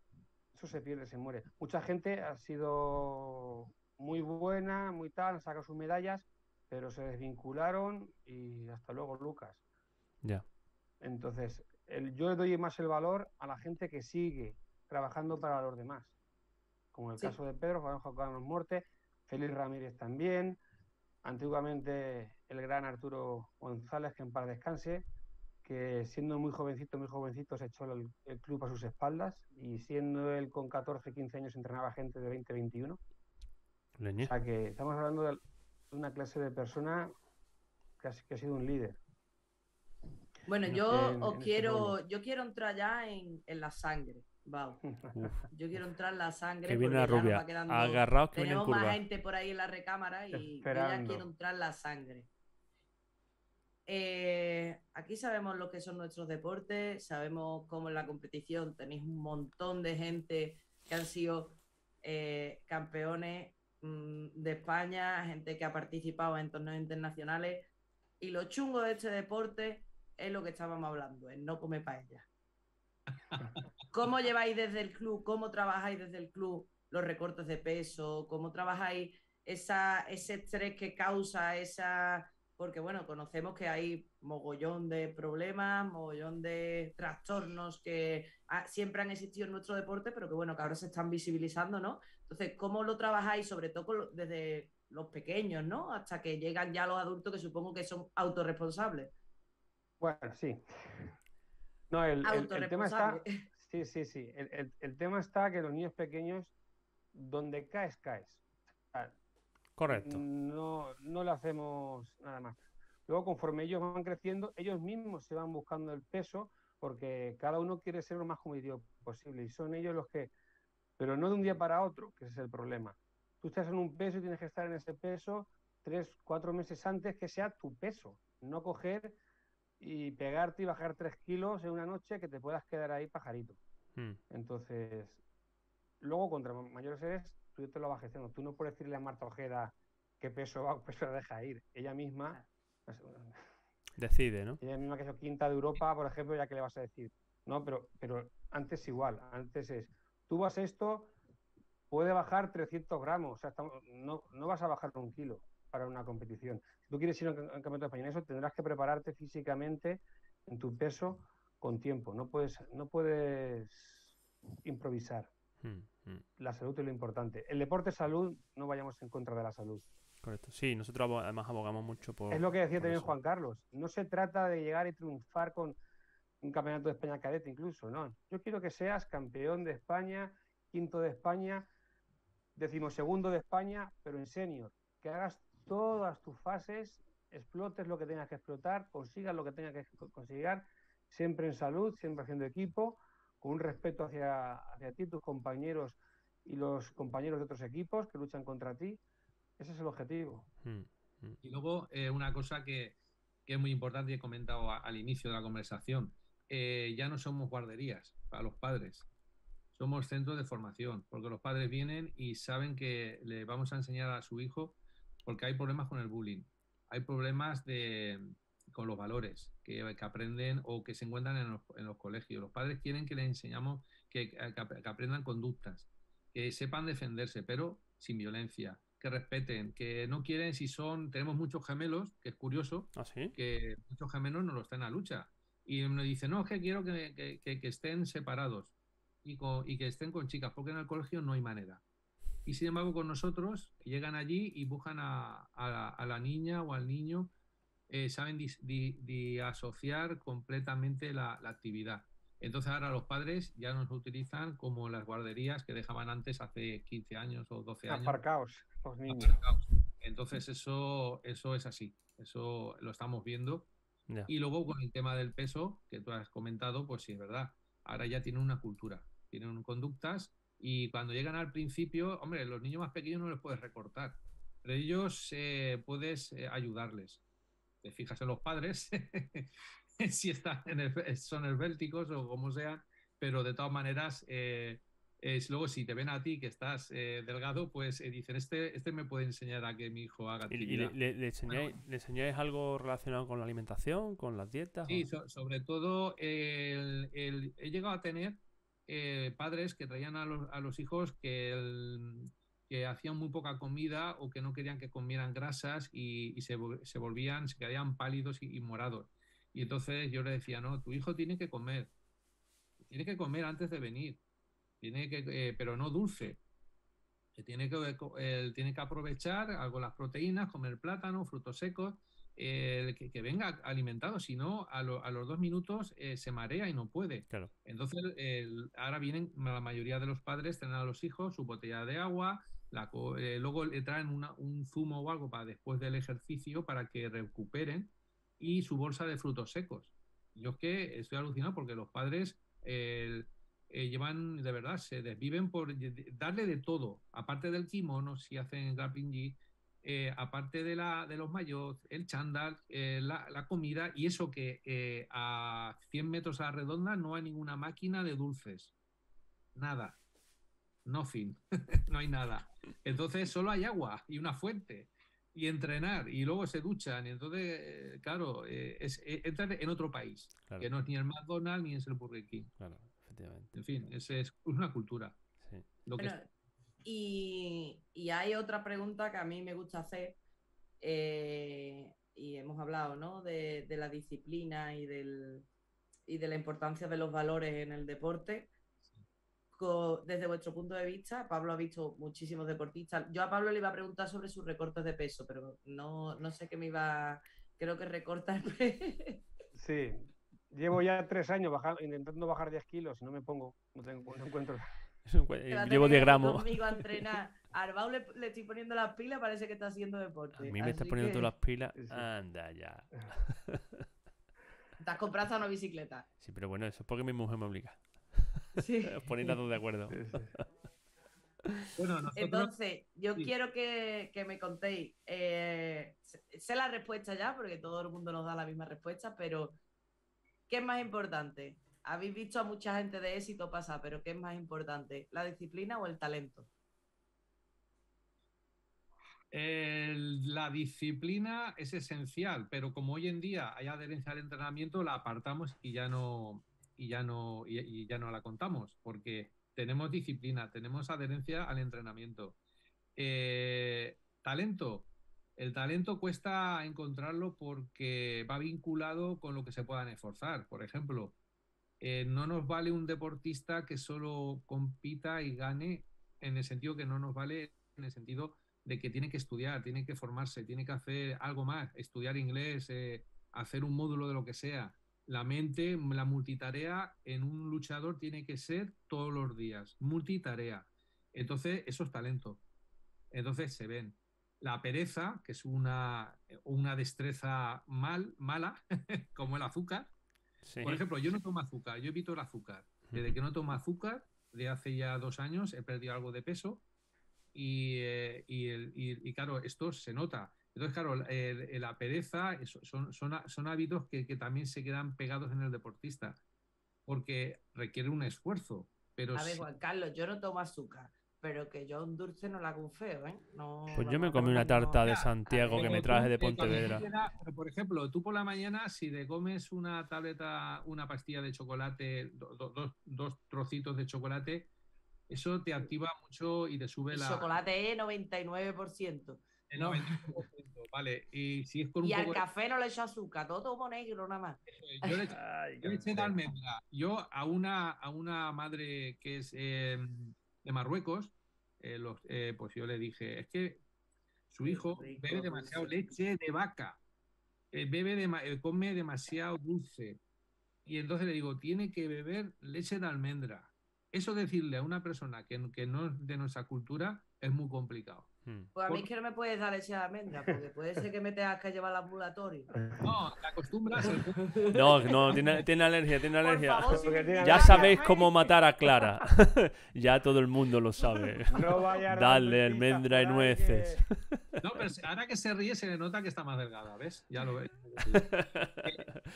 eso se pierde, se muere. Mucha gente ha sido muy buena, muy tal, han sacado sus medallas, pero se desvincularon y hasta luego, Lucas. Ya. Entonces, el- yo le doy más el valor a la gente que sigue trabajando para los demás. Como el Sí. caso de Pedro, Juan Carlos Morte, Félix Ramírez también, antiguamente el gran Arturo González, que en paz descanse, que siendo muy jovencito, muy jovencito, se echó el, el club a sus espaldas y siendo él con 14, 15 años entrenaba gente de 20, 21. Leñe. O sea que estamos hablando de una clase de persona que ha, que ha sido un líder. Bueno, En- yo en- os en este quiero, yo quiero entrar ya en, en la sangre. Vamos. Uf, Yo quiero entrar en la sangre. que viene la porque ya nos rubia. va quedando- Agarraos que viene en Tenemos más gente por ahí en la recámara y yo ya quiero entrar en la sangre. Eh, aquí sabemos lo que son nuestros deportes, sabemos cómo en la competición tenéis un montón de gente que han sido eh, campeones mm, de España, gente que ha participado en torneos internacionales. Y lo chungo de este deporte es lo que estábamos hablando, el no comer paella. ¿Cómo lleváis desde el club, cómo trabajáis desde el club los recortes de peso? ¿Cómo trabajáis esa, ese estrés que causa esa... Porque bueno, conocemos que hay mogollón de problemas, mogollón de trastornos que siempre han existido en nuestro deporte, pero que bueno, que ahora se están visibilizando, ¿no? Entonces, ¿cómo lo trabajáis, sobre todo desde los pequeños, ¿no? Hasta que llegan ya los adultos que supongo que son autorresponsables. Bueno, sí. No, el, tema está. [LAUGHS] Sí, sí, sí. El, tema está que los niños pequeños, donde caes, caes. Correcto. No, no le hacemos nada más. Luego, conforme ellos van creciendo, ellos mismos se van buscando el peso porque cada uno quiere ser lo más competitivo posible y son ellos los que, pero no de un día para otro, que ese es el problema. Tú estás en un peso y tienes que estar en ese peso tres, cuatro meses antes que sea tu peso, no coger y pegarte y bajar tres kilos en una noche que te puedas quedar ahí pajarito. Hmm. Entonces, luego contra mayores eres, tú te lo vas gestionando. Tú no puedes decirle a Marta Ojeda qué peso va o peso la deja ir. Ella misma... Pues, Decide, ¿no? Ella misma que es quinta de Europa, por ejemplo, ya que le vas a decir. No, pero, pero antes igual. Antes es, tú vas esto, puede bajar 300 gramos. O sea, no, no vas a bajar un kilo para una competición. Si tú quieres ir a un campeonato de España, eso tendrás que prepararte físicamente en tu peso con tiempo. No puedes, no puedes improvisar. Hmm, hmm. La salud es lo importante. El deporte es salud, no vayamos en contra de la salud. Correcto. Sí, nosotros además abogamos mucho por. Es lo que decía también Juan Carlos. No se trata de llegar y triunfar con un campeonato de España cadete, incluso, no. Yo quiero que seas campeón de España, quinto de España, decimosegundo de España, pero en senior. Que hagas todas tus fases, explotes lo que tengas que explotar, consigas lo que tengas que conseguir, siempre en salud, siempre haciendo equipo, con un respeto hacia, hacia ti, tus compañeros y los compañeros de otros equipos que luchan contra ti. Ese es el objetivo. Hmm, hmm. Y luego, eh, una cosa que, es muy importante y he comentado al inicio de la conversación, eh, ya no somos guarderías para los padres, somos centros de formación, porque los padres vienen y saben que le vamos a enseñar a su hijo porque hay problemas con el bullying, hay problemas de, con los valores que, aprenden o que se encuentran en los, colegios. Los padres quieren que les enseñamos que, aprendan conductas, que sepan defenderse, pero sin violencia, que respeten, que no quieren si son, tenemos muchos gemelos, que es curioso, ¿Ah, que muchos gemelos no lo están a lucha. Y uno dice, no, es que quiero que, estén separados y, y que estén con chicas, porque en el colegio no hay manera. Y sin embargo, con nosotros llegan allí y buscan a, la, niña o al niño, eh, saben asociar completamente la, actividad. Entonces ahora los padres ya nos utilizan como las guarderías que dejaban antes hace 15 años o 12 años. Aparcaos, los niños. Entonces eso, eso es así, eso lo estamos viendo. Y luego con el tema del peso que tú has comentado, pues sí, es verdad. Ahora ya tienen una cultura, tienen conductas y cuando llegan al principio, hombre, los niños más pequeños no les puedes recortar, pero ellos eh, puedes eh, ayudarles. Te fijas en los padres, [LAUGHS] si están en son esbélticos o como sea, pero de todas maneras, eh, es, luego si te ven a ti que estás delgado, pues dicen, este, este me puede enseñar a que mi hijo haga actividad. ¿Y, le, enseñáis, algo relacionado con la alimentación, con las dietas? Sí, sobre todo he llegado a tener eh, padres que traían a los, a los hijos que, hacían muy poca comida o que no querían que comieran grasas y, se, se, volvían, se quedaban pálidos y, morados. Y entonces yo le decía, no, tu hijo tiene que comer, tiene que comer antes de venir, tiene que, eh, pero no dulce. Tiene que, eh, tiene que aprovechar algo las proteínas, comer plátano, frutos secos que, venga alimentado, si no, a, los dos minutos eh, se marea y no puede. Entonces, ahora vienen la mayoría de los padres, traen a los hijos su botella de agua, eh, luego le traen un zumo o algo para después del ejercicio para que recuperen y su bolsa de frutos secos. Yo es que estoy alucinado porque los padres eh, llevan, de verdad, se desviven por darle de todo, aparte del kimono, si hacen grappling eh, aparte de, la, de los mayos, el chándal, eh, la, comida y eso que eh, a 100 metros a la redonda no hay ninguna máquina de dulces. Nada. Nothing. [LAUGHS] no hay nada. Entonces solo hay agua y una fuente y entrenar y luego se duchan. Y entonces, claro, es, entrar en otro país, que no es ni el McDonald's ni es el Burger King. Efectivamente. En fin, es, es una cultura. Sí. Lo que Bueno, y, hay otra pregunta que a mí me gusta hacer, eh, y hemos hablado, ¿no? De, de la disciplina y, del, y de la importancia de los valores en el deporte. Desde vuestro punto de vista, Pablo ha visto muchísimos deportistas. Yo a Pablo le iba a preguntar sobre sus recortes de peso, pero no, no sé qué me iba. Creo que recorta el pe- [LAUGHS] Sí, llevo ya tres años baja- intentando bajar 10 kilos y no me pongo, no, tengo, no encuentro. A Llevo tener 10 que ir gramos. [LAUGHS] Conmigo a entrenar. A Arbau le, le estoy poniendo las pilas, parece que está haciendo A deporte. mí me estás poniendo que todas las pilas. Sí. Anda ya. [LAUGHS] Te has comprado una bicicleta. Sí, pero bueno, eso es porque mi mujer me obliga. [LAUGHS] Sí. Os ponéis las dos de acuerdo. Sí, sí. Bueno, nosotros, Entonces, yo Sí. quiero que, que me contéis. eh, sé- sé la respuesta ya, porque todo el mundo nos da la misma respuesta, pero ¿qué es más importante? Habéis visto a mucha gente de éxito pasar, pero ¿qué es más importante? ¿La disciplina o el talento? la disciplina es esencial, pero como hoy en día hay adherencia al entrenamiento, la apartamos y ya no, y ya no, y ya no la contamos, porque tenemos disciplina, tenemos adherencia al entrenamiento. Eh, talento. El talento cuesta encontrarlo porque va vinculado con lo que se puedan esforzar. Por ejemplo, eh, no nos vale un deportista que solo compita y gane en el sentido que no nos vale en el sentido de que tiene que estudiar, tiene que formarse, tiene que hacer algo más, estudiar inglés, eh, hacer un módulo de lo que sea. La mente, la multitarea en un luchador tiene que ser todos los días, multitarea. Entonces, eso es talento. Entonces se ven. La pereza, que es una, una destreza mal, mala, [LAUGHS] como el azúcar. Sí. Por ejemplo, yo no tomo azúcar, yo evito el azúcar. Desde que no tomo azúcar, de hace ya dos años, he perdido algo de peso y, eh, y, el- y- y, claro, esto se nota. Entonces, claro, el- el- la pereza son, son, son hábitos que, que también se quedan pegados en el deportista porque requiere un esfuerzo. Pero A ver, si- Juan Carlos, yo no tomo azúcar, pero que yo un dulce no la hago un feo, ¿eh? No, Pues yo me comí una tarta de Ya, Santiago que me tú, traje de Pontevedra. pero, por ejemplo, tú por la mañana, si te comes una tableta, una pastilla de chocolate, do- do- dos, dos trocitos de chocolate, eso te activa mucho y te sube El la. chocolate es 99%. el no. 95%, Vale, y si es con un Y al poco de- café no le echo azúcar, todo tomo negro nada más. Yo le, yo le eché de almendra. Yo a una, a una madre que es eh, de Marruecos, eh, los- eh, pues yo le dije, es que su hijo rico, bebe demasiado dulce. leche de vaca, eh, bebe dema- eh, come demasiado dulce. Y entonces le digo, tiene que beber leche de almendra. Eso decirle a una persona que, que no es de nuestra cultura es muy complicado. Mm. Pues a mí es que no me puedes dar leche de almendra, porque puede ser que me tengas que llevar al ambulatorio. [LAUGHS] No, te acostumbras. el- No, no, tiene, tiene alergia, tiene Por alergia. favor, si Porque me tiene Ya sabéis cómo matar a Clara. [LAUGHS] [LAUGHS] ya todo el mundo lo sabe. No vaya Dale almendra y nueces. que- No, pero ahora que se ríe se le nota que está más delgada, ¿ves? Ya lo ves. Es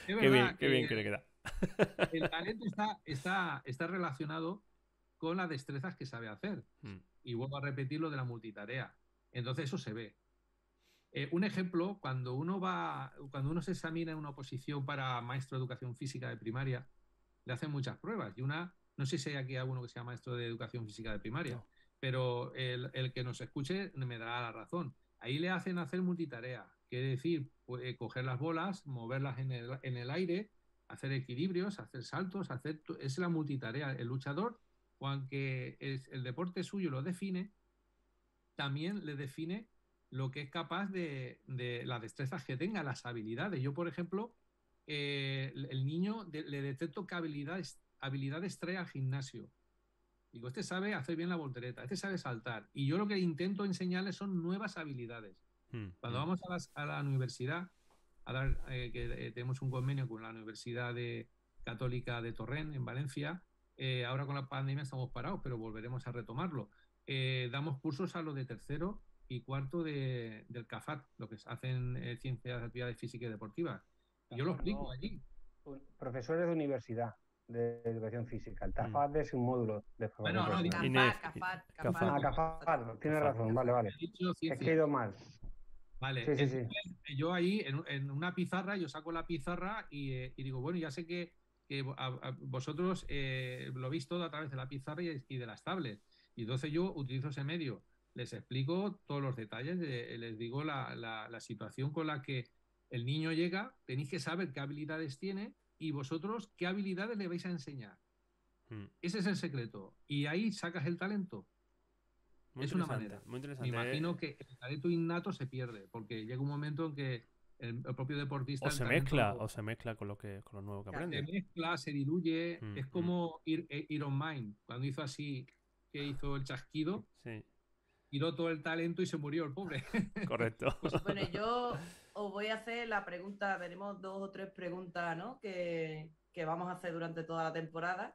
Qué bien, qué bien que- que le queda. el talento está, está, está relacionado con las destrezas que sabe hacer. Mm. Y vuelvo a repetir lo de la multitarea. Entonces eso se ve. Eh, un ejemplo, cuando uno va, cuando uno se examina en una oposición para maestro de educación física de primaria, le hacen muchas pruebas. Y una, no sé si hay aquí alguno que sea maestro de educación física de primaria, No. pero el, el que nos escuche me dará la razón. Ahí le hacen hacer multitarea, quiere decir, pu- eh, coger las bolas, moverlas en el, en el aire, hacer equilibrios, hacer saltos, hacer es la multitarea. El luchador, o aunque es, el deporte suyo lo define, también le define lo que es capaz de, de las destrezas que tenga, las habilidades. Yo, por ejemplo, eh, el niño de- le detecto qué habilidades, habilidades trae al gimnasio. Digo, este sabe hacer bien la voltereta, este sabe saltar. Y yo lo que intento enseñarle son nuevas habilidades. Mm, Cuando mm. vamos a, las- a la universidad, a dar, eh, que eh, tenemos un convenio con la Universidad de- Católica de Torrent, en Valencia, eh, ahora con la pandemia estamos parados, pero volveremos a retomarlo. Eh, damos cursos a los de tercero y cuarto de- del CAFAT, lo que hacen eh, ciencias, actividades físicas y deportivas. Y yo lo explico allí. Profesores de universidad de educación física. El TAFAD es un módulo de Bueno, no, Cafat, Cafat. Cafat, Ah, CAFAD, tienes Cafat. razón, vale, vale. He dicho Es que he ciencia. ido mal. Vale, Sí, sí, sí. entonces, yo ahí en, en una pizarra, yo saco la pizarra y, eh, y digo, bueno, ya sé que que vosotros eh, lo veis todo a través de la pizarra y, de las tablets. Y entonces yo utilizo ese medio. Les explico todos los detalles, les digo la, la, situación con la que el niño llega, tenéis que saber qué habilidades tiene y vosotros qué habilidades le vais a enseñar. Hmm. Ese es el secreto. Y ahí sacas el talento. es una manera. Muy interesante. Me imagino que el talento innato se pierde, porque llega un momento en que el, propio deportista. O se mezcla, o se mezcla con lo que con lo nuevo que aprende. Se mezcla, se diluye. Mm, es mm. como ir, eh, Iron Mind, cuando hizo así, que hizo el chasquido. Sí. Tiró todo el talento y se murió el pobre. [LAUGHS] Correcto. Pues, bueno, yo os voy a hacer la pregunta, tenemos dos o tres preguntas, ¿no? Que, que vamos a hacer durante toda la temporada.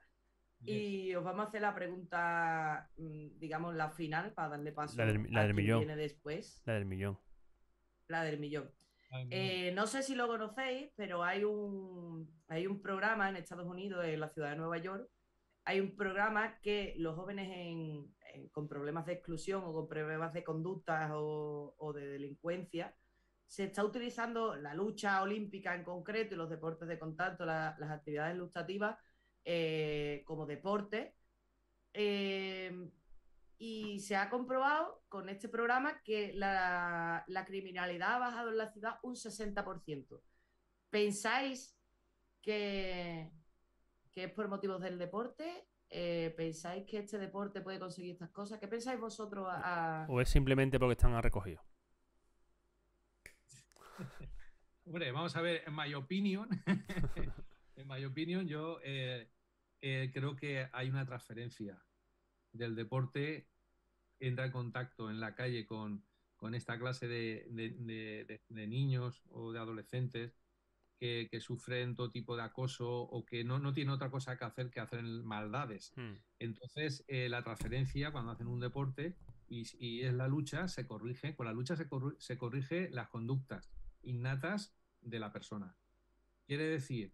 Y os vamos a hacer la pregunta, mm, digamos, la final, para darle paso la del, la del millón. viene después. La del millón. La del millón. Eh, no sé si lo conocéis, pero hay un, hay un programa en Estados Unidos, en la ciudad de Nueva York, hay un programa que los jóvenes con problemas de exclusión o con problemas de conductas o, de delincuencia, se está utilizando la lucha olímpica en concreto y los deportes de contacto, las actividades lustrativas eh, como deporte. Eh, y se ha comprobado con este programa que la, criminalidad ha bajado en la ciudad un 60%. ¿Pensáis que, que es por motivos del deporte? Eh, ¿Pensáis que este deporte puede conseguir estas cosas? ¿Qué pensáis vosotros? ¿O es simplemente porque están recogidos? [LAUGHS] Hombre, vamos a ver, en mi opinión, [LAUGHS] en mi opinión, yo eh, eh, creo que hay una transferencia del deporte entra en contacto en la calle con, esta clase de, niños o de adolescentes que, sufren todo tipo de acoso o que no, no tienen otra cosa que hacer que hacer maldades. Hmm. Entonces, eh, la transferencia, cuando hacen un deporte y, es la lucha, se corrige, con la lucha se, se corrige las conductas innatas de la persona. Quiere decir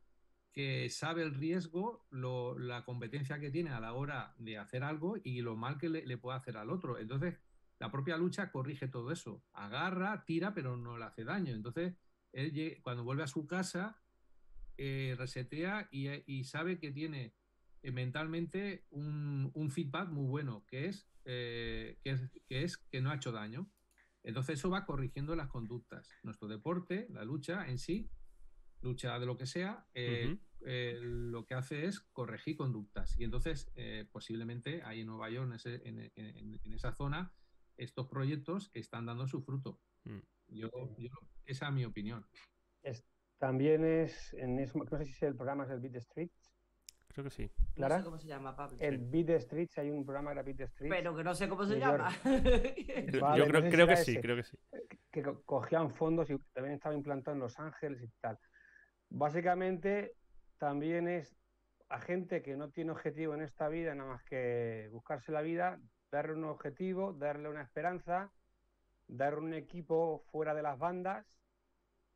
que sabe el riesgo, la competencia que tiene a la hora de hacer algo y lo mal que le, puede hacer al otro. Entonces, la propia lucha corrige todo eso. Agarra, tira, pero no le hace daño. Entonces, él cuando vuelve a su casa, eh, resetea y, sabe que tiene eh, mentalmente un, feedback muy bueno, eh, que es que no ha hecho daño. Entonces, eso va corrigiendo las conductas. Nuestro deporte, la lucha en sí, lucha de lo que sea, eh, eh, lo que hace es corregir conductas. Y entonces, eh, posiblemente ahí en Nueva York, en, esa zona, estos proyectos están dando su fruto. Mm. Yo, esa es mi opinión. también es, en no sé si el programa es el Beat Street. Creo que sí. ¿Clara? No sé cómo se llama, Pablo. El Beat Streets, hay un programa que era Beat Streets. Pero que no sé cómo se llama. [LAUGHS] yo creo, creo que sí, creo que sí. Que cogían fondos y también estaba implantado en Los Ángeles y tal. Básicamente también es a gente que no tiene objetivo en esta vida, nada más que buscarse la vida, darle un objetivo, darle una esperanza, darle un equipo fuera de las bandas,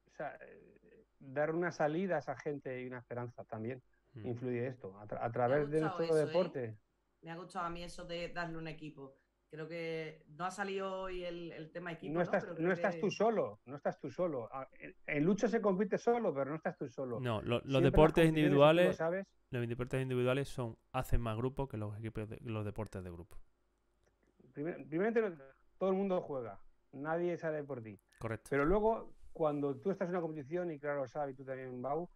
o sea, eh, dar una salida a esa gente y una esperanza también. Mm. Influye esto, a, través de nuestro ¿eh? deporte. Me ha gustado a mí eso de darle un equipo. Creo que no ha salido hoy el, tema equipo. No estás, ¿no? estás tú solo, no estás tú solo. Ah, en, lucha se compite solo, pero no estás tú solo. No, los deportes individuales, los deportes individuales son hacen más grupo que los equipos, los deportes de grupo. Primeramente, todo el mundo juega, nadie sale por ti. Correcto. Pero luego, cuando tú estás en una competición, y claro lo sabes, y tú también, Bau,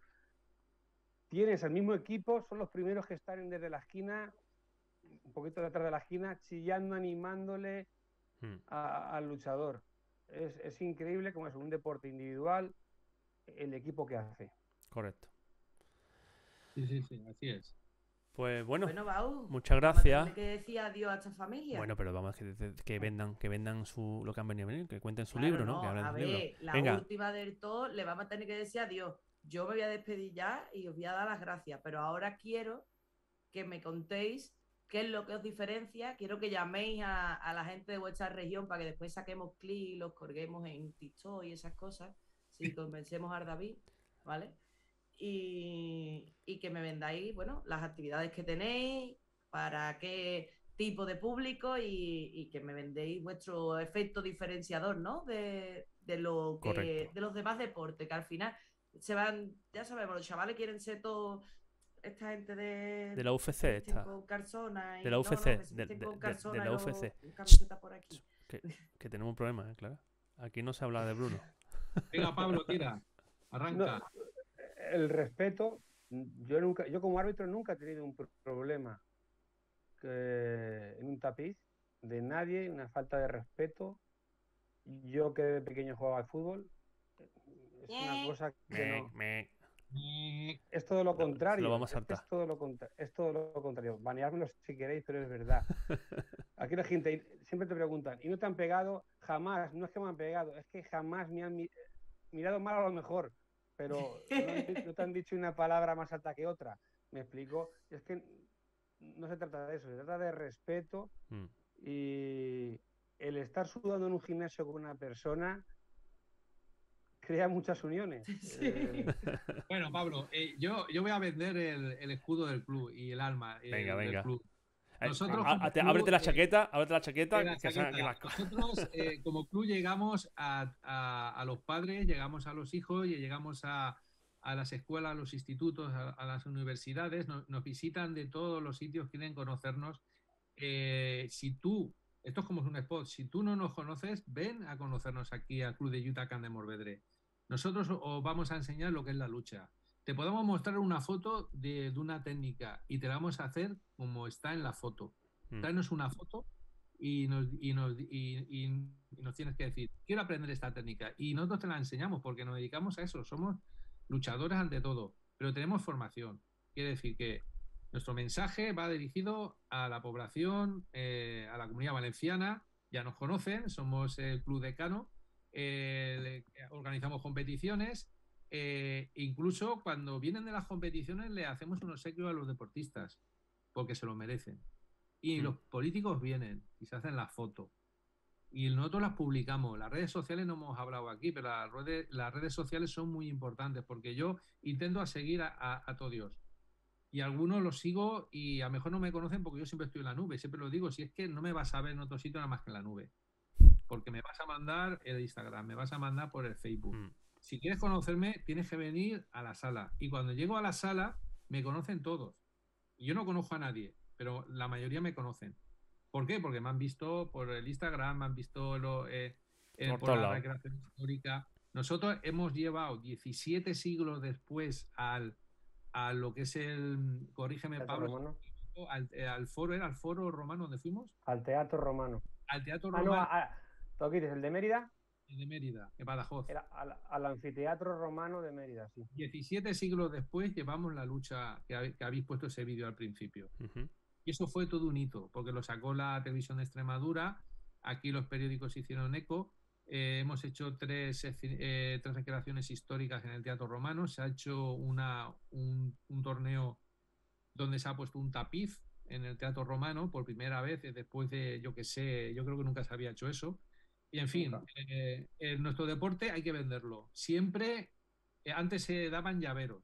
tienes el mismo equipo, son los primeros que están desde la esquina poquito detrás de la esquina, chillando, animándole hmm. al luchador. Es, increíble como es un deporte individual el equipo que hace. Correcto. Sí, sí, sí, así es. Pues bueno, muchas gracias. que decía adiós a esta familia. Bueno, pero vamos que, que vendan, que vendan su lo que han venido a venir, que cuenten su libro, ¿no? a ver, la última del todo le vamos a tener que decir adiós. Yo me voy a despedir ya y os voy a dar las gracias, pero ahora quiero que me contéis qué es lo que os diferencia. Quiero que llaméis a, la gente de vuestra región para que después saquemos clics y los colguemos en TikTok y esas cosas, si convencemos a David, ¿vale? Y, que me vendáis, bueno, las actividades que tenéis, para qué tipo de público y, que me vendéis vuestro efecto diferenciador, ¿no? De, lo que, de los demás deportes, que al final se van, ya sabemos, los chavales quieren ser todos esta gente de. De la UFC se esta. Con calzona y- De la no, no, UFC, se de- de- con la UFC. por aquí. Que tenemos un problema, ¿eh? claro. Aquí no se habla de Bruno. [LAUGHS] Venga, Pablo, tira. Arranca. No, el respeto, yo nunca, yo como árbitro nunca he tenido un pro- problema que- en un tapiz de nadie, una falta de respeto. Yo que de pequeño jugaba al fútbol, es una cosa que Me- no, me- es todo lo contrario. lo vamos a es. Es todo lo, contra- es todo lo contrario. Baneármelo si queréis, pero es verdad. [LAUGHS] Aquí la gente siempre te preguntan, ¿y no te han pegado? Jamás, no es que me han pegado, es que jamás me han mi- mirado mal a lo mejor, pero no te han dicho una palabra más alta que otra. Me explico. Es que no se trata de eso, se trata de respeto Mm. y el estar sudando en un gimnasio con una persona crea muchas uniones. [LAUGHS] Sí. Eh, [LAUGHS] Bueno, Pablo, eh, yo, yo voy a vender el, el escudo del club y el alma eh, Venga, del venga. club. Eh, Nosotros ábrete- club, ábrete la eh, chaqueta, ábrete la chaqueta. de la que se- que chaqueta. la- Nosotros, [LAUGHS] eh, como club, llegamos a, a- a los padres, llegamos a los hijos y llegamos a, a las escuelas, a los institutos, a, a las universidades, nos, nos visitan de todos los sitios, quieren conocernos. Eh, si tú, esto es como un spot, si tú no nos conoces, ven a conocernos aquí al Club de Utah Can de Morvedre. Nosotros os vamos a enseñar lo que es la lucha. Te podemos mostrar una foto de, de una técnica y te la vamos a hacer como está en la foto. Mm. Una foto y nos, y, nos, y- y- y nos tienes que decir, quiero aprender esta técnica. Y nosotros te la enseñamos porque nos dedicamos a eso. Somos luchadores ante todo, pero tenemos formación. Quiere decir que nuestro mensaje va dirigido a la población, eh, a la comunidad valenciana. Ya nos conocen, somos el Club Decano, eh, le- organizamos competiciones. eh, incluso cuando vienen de las competiciones le hacemos un obsequio a los deportistas porque se lo merecen. Y Mm. los políticos vienen y se hacen las fotos. Y nosotros las publicamos. Las redes sociales no hemos hablado aquí, pero las redes, las redes sociales son muy importantes porque yo intento a seguir a, a, a todos Dios. Y algunos los sigo y a lo mejor no me conocen porque yo siempre estoy en la nube. Siempre lo digo, si es que no me vas a ver en otro sitio nada más que en la nube. Porque me vas a mandar el Instagram, me vas a mandar por el Facebook. Mm. Si quieres conocerme, tienes que venir a la sala. Y cuando llego a la sala, me conocen todos. Y yo no conozco a nadie, pero la mayoría me conocen. ¿Por qué? Porque me han visto por el Instagram, me han visto lo, eh, eh, Por la recreación histórica. Nosotros hemos llevado 17 siglos después al, a lo que es el, corrígeme Teatro Pablo, romano. al, eh, al foro, ¿era al foro romano donde fuimos? Al teatro romano. Al teatro Ah, no, romano a- ¿El de Mérida? de Mérida, en Badajoz. Era al, al anfiteatro romano de Mérida, sí. 17 siglos después llevamos la lucha que, habéis puesto ese vídeo al principio. Y eso fue todo un hito, porque lo sacó la televisión de Extremadura, aquí los periódicos hicieron eco, eh, hemos hecho tres, eh, tres recreaciones históricas en el Teatro Romano, se ha hecho una, un, un torneo donde se ha puesto un tapiz en el Teatro Romano por primera vez, después de, yo que sé, yo creo que nunca se había hecho eso. Y en fin, eh, en nuestro deporte hay que venderlo. Siempre, eh, antes se daban llaveros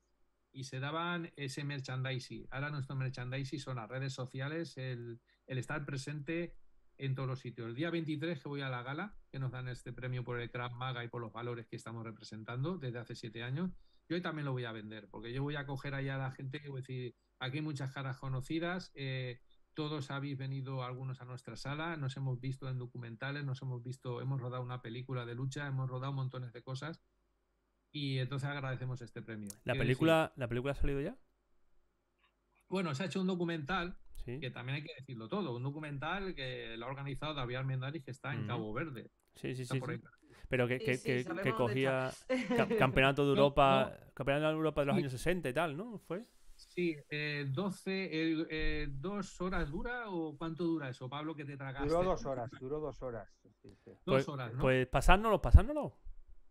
y se daban ese merchandising. Ahora nuestro merchandising son las redes sociales, el, el estar presente en todos los sitios. El día 23 que voy a la gala, que nos dan este premio por el Krav Maga y por los valores que estamos representando desde hace siete años, yo también lo voy a vender, porque yo voy a coger allá a la gente y voy a decir, aquí hay muchas caras conocidas, eh, todos habéis venido algunos a nuestra sala, nos hemos visto en documentales, nos hemos visto, hemos rodado una película de lucha, hemos rodado montones de cosas y entonces agradecemos este premio. ¿La película, ¿La película ha salido ya? bueno, se ha hecho un documental Sí. que también hay que decirlo todo, un documental que lo ha organizado David Almendaris que está en. Cabo Verde. Sí, sí, Está sí. por sí. ahí. Pero que, que, sí, que- cogía campeonato de [LAUGHS] No, Europa, campeonato de Europa de los Sí. años 60 y tal, ¿no? ¿Fue? Sí, eh, 12, eh, eh, ¿dos horas dura o cuánto dura eso, Pablo, que te tragaste? Duró dos horas, duró dos horas. sí, sí. Dos Pues, horas, ¿no? pues pasárnoslo, pasárnoslo.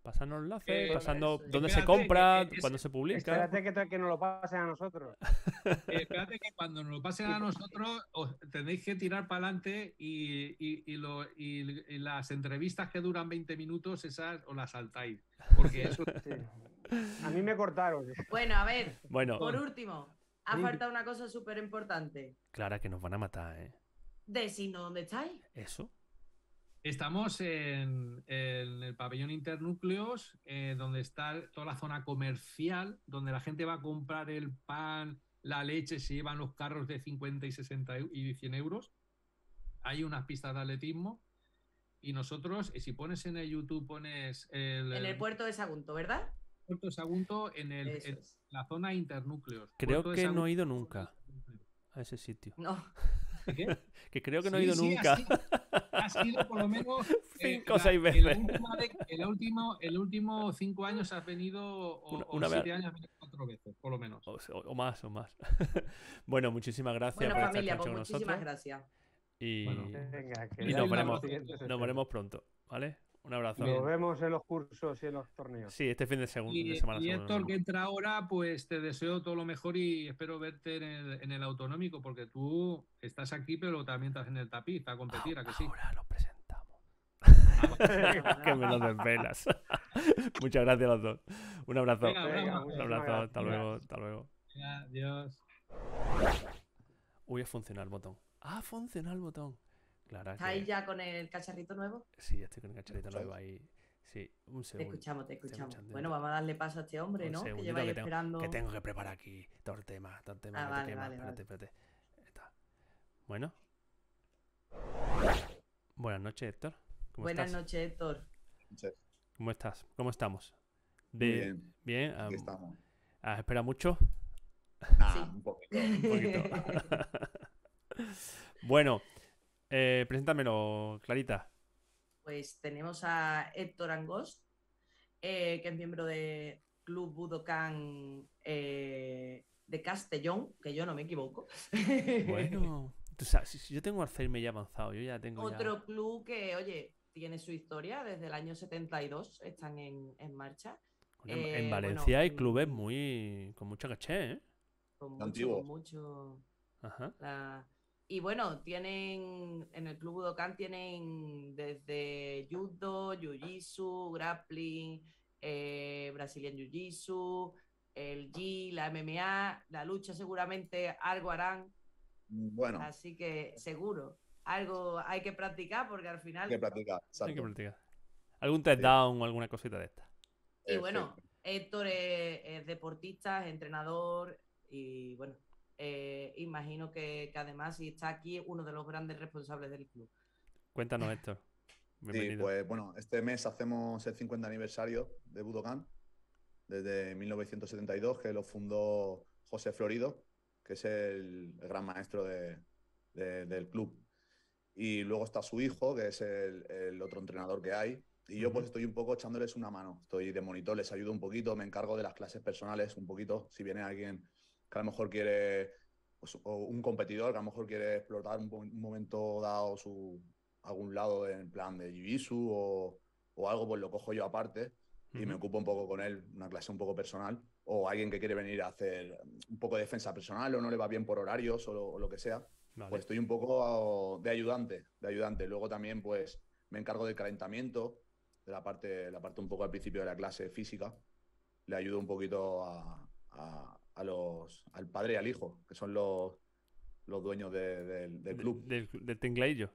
Pasarnos enlaces, Eh, pasando dónde se compra, que cuándo se publica. Espérate que, que nos lo pasen a nosotros. Eh, espérate que cuando nos lo pasen a nosotros os tenéis que tirar para adelante y, y- y lo- y- y las entrevistas que duran 20 minutos, esas os las saltáis. Porque eso Sí. A mí me cortaron. Bueno, a ver, Bueno, por último, ha faltado una cosa súper importante. Clara, que nos van a matar, ¿eh? Decirnos dónde estáis. Eso. Estamos en, en el pabellón Internúcleos, eh, donde está toda la zona comercial, donde la gente va a comprar el pan, la leche, se llevan los carros de 50 y 60 eu- y 100 euros. Hay unas pistas de atletismo. Y nosotros, eh, si pones en el YouTube, pones el, En el puerto de Sagunto, ¿verdad? Puerto de Sagunto en, el, en la zona internúcleos. Creo Puerto que no Sagunto- he ido nunca a ese sitio. No, ¿Qué? [LAUGHS] Que creo que no he Sí, ido sí, nunca. Has ido, has ido por lo menos [LAUGHS] Cinco eh, o seis veces. El último, el último cinco años has venido, o, Una- o una vez- siete años has venido cuatro veces, por lo menos. O, o- o más, o más. [LAUGHS] bueno, muchísimas gracias bueno, por estar familia, esta pues noche con muchísimas nosotros. gracias. Y, Bueno, Venga, que y nos veremos, nos veremos pronto, ¿vale? Un abrazo. Nos vemos en los cursos y en los torneos. Sí, este fin de, segun- Y, de semana. y Héctor, que entra ahora, pues te deseo todo lo mejor y espero verte en el, en el autonómico, porque tú estás aquí, pero también estás en el tapiz a competir, ¿a que sí? Ahora lo presentamos. [LAUGHS] que me lo desvelas. [LAUGHS] Muchas gracias a los dos. Un abrazo. Venga, Venga, bravo. Un abrazo. Hasta luego. Hasta luego. Venga, Adiós. Uy, ha funcionado el botón. Ha funcionado el botón. Claro. ¿Estáis que- ya con el cacharrito nuevo? Sí, estoy con el cacharrito nuevo ahí. Sí, un Te segundo. escuchamos, te escuchamos. Bueno, vamos a darle paso a este hombre, Un ¿no? Que lleva ahí que tengo- esperando. Que tengo que preparar aquí todo el tema, todo el tema Ah, te vale, quema. vale, espérate, vale. espérate. Está. Bueno. Buenas noches, Héctor. ¿Cómo Buenas estás? noches, Héctor. ¿Cómo estás? ¿Cómo estamos? De- bien, Bien. aquí am, estamos. ¿Has esperado mucho? Sí. un poquito. [LAUGHS] Un poquito. [LAUGHS] [LAUGHS] bueno, eh, preséntamelo, Clarita. Pues tenemos a Héctor Angost, eh, que es miembro de Club Budokan eh, de Castellón, que yo no me equivoco. Bueno, [LAUGHS] tú sabes, si- si yo tengo Alzheimer ya avanzado, yo ya tengo ya- Otro club que, oye, tiene su historia, desde el año 72 están en, en marcha. En- eh, en bueno, Valencia hay mm, clubes muy con mucha caché, ¿eh? Con mucho, Antiguo. con mucho. Ajá. la- Y bueno, tienen en el Club Budokan tienen desde judo, jiu-jitsu, grappling, eh, Brazilian jiu-jitsu, el G, la MMA, la lucha seguramente algo harán, Bueno, así que seguro algo hay que practicar porque al final hay que practicar. Hay que practicar. ¿Algún test Sí. down o alguna cosita de esta? y bueno, Perfecto. Héctor es, es deportista, es entrenador y bueno, eh, imagino que, que además si está aquí uno de los grandes responsables del club. Cuéntanos. [LAUGHS] Sí, Bienvenido. pues bueno, este mes hacemos el 50 aniversario de Budokan, desde 1972, que lo fundó José Florido, que es el, el gran maestro de- de- del club. Y luego está su hijo, que es el, el otro entrenador que hay. Y yo pues estoy un poco echándoles una mano. Estoy de monitor, les ayudo un poquito, me encargo de las clases personales un poquito. Si viene alguien que a lo mejor quiere, pues, o un competidor que a lo mejor quiere explotar un, un momento dado su, algún lado en plan de jiu-jitsu o, o algo, pues lo cojo yo aparte y me Ujú. ocupo un poco con él, una clase un poco personal. O alguien que quiere venir a hacer un poco de defensa personal o no le va bien por horarios o lo, o lo que sea, Vale. pues estoy un poco de ayudante, de ayudante. Luego también pues me encargo del calentamiento, de la parte, la parte un poco al principio de la clase física. Le ayudo un poquito a, a- a los, al padre y al hijo, que son los, los dueños de- del- del De- club. del, del tinglaillo.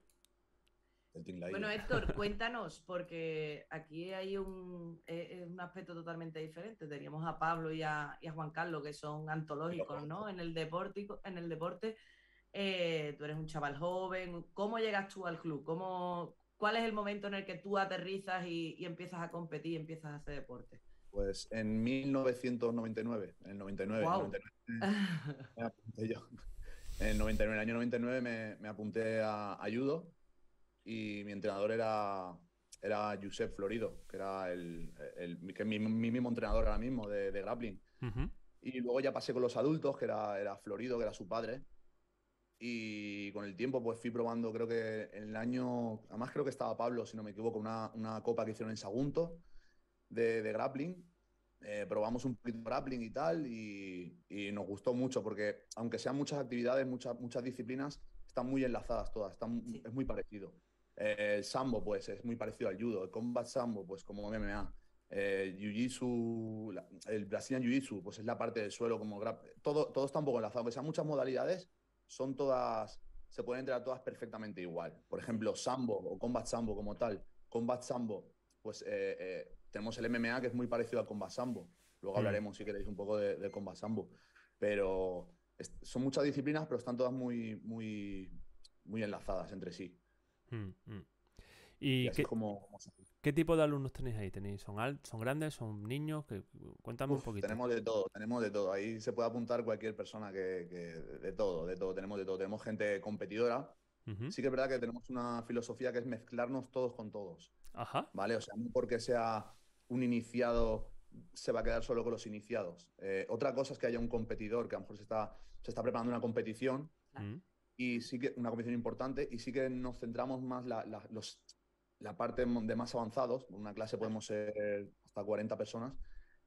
Bueno, Héctor, [LAUGHS] cuéntanos, porque aquí hay un, eh, eh, un aspecto totalmente diferente. Teníamos a Pablo y a, y a Juan Carlos, que son antológicos, ¿no? En el deporte. En el deporte eh, tú eres un chaval joven. ¿Cómo llegas tú al club? ¿Cómo, ¿Cuál es el momento en el que tú aterrizas y, y empiezas a competir, empiezas a hacer deporte? Pues en 1999, en el 99, Guau. 99 me apunté yo. En el 99, en el año 99 me, me apunté a, a judo y mi entrenador era, era Josep Florido, que era el, el- que es mi, mi mismo entrenador ahora mismo de, de grappling. Y luego ya pasé con los adultos, que era, era Florido, que era su padre. Y con el tiempo pues fui probando, creo que en el año, además creo que estaba Pablo, si no me equivoco, una, una copa que hicieron en Sagunto de, de grappling. Eh, probamos un poquito de grappling y tal y, y nos gustó mucho porque aunque sean muchas actividades, muchas, muchas disciplinas, están muy enlazadas todas, están, Sí. es muy parecido. Eh, el sambo pues es muy parecido al judo, el combat sambo pues como MMA. Eh, jiu-jitsu, el Brazilian Jiu-Jitsu, pues es la parte del suelo como grap- todo, todo está un poco enlazado, aunque sean muchas modalidades, son todas, se pueden entrenar todas perfectamente igual. Por ejemplo, Sambo o Combat Sambo como tal. Combat Sambo, pues eh, eh, tenemos el MMA que es muy parecido al Combat Sambo. Luego Mm. hablaremos, si queréis, un poco de, de Combat Sambo. Pero son muchas disciplinas, pero están todas muy, muy, muy enlazadas entre sí. Mm, mm. Y, ¿Y así qué, como, como tipo de alumnos tenéis ahí? ¿Tenéis, son, al- ¿Son grandes? ¿Son niños? Que, cuéntame un poquito. tenemos de todo, tenemos de todo. Ahí se puede apuntar cualquier persona que, que- de todo, de todo, tenemos de todo. Tenemos gente competidora. Sí que es verdad que tenemos una filosofía que es mezclarnos todos con todos, Ajá. ¿vale? O sea, no porque sea un iniciado se va a quedar solo con los iniciados. Eh, otra cosa es que haya un competidor que a lo mejor se está, se está preparando una competición Mm, y sí que una competición importante y sí que nos centramos más la, la- los, la parte de más avanzados. En una clase podemos ser hasta 40 personas,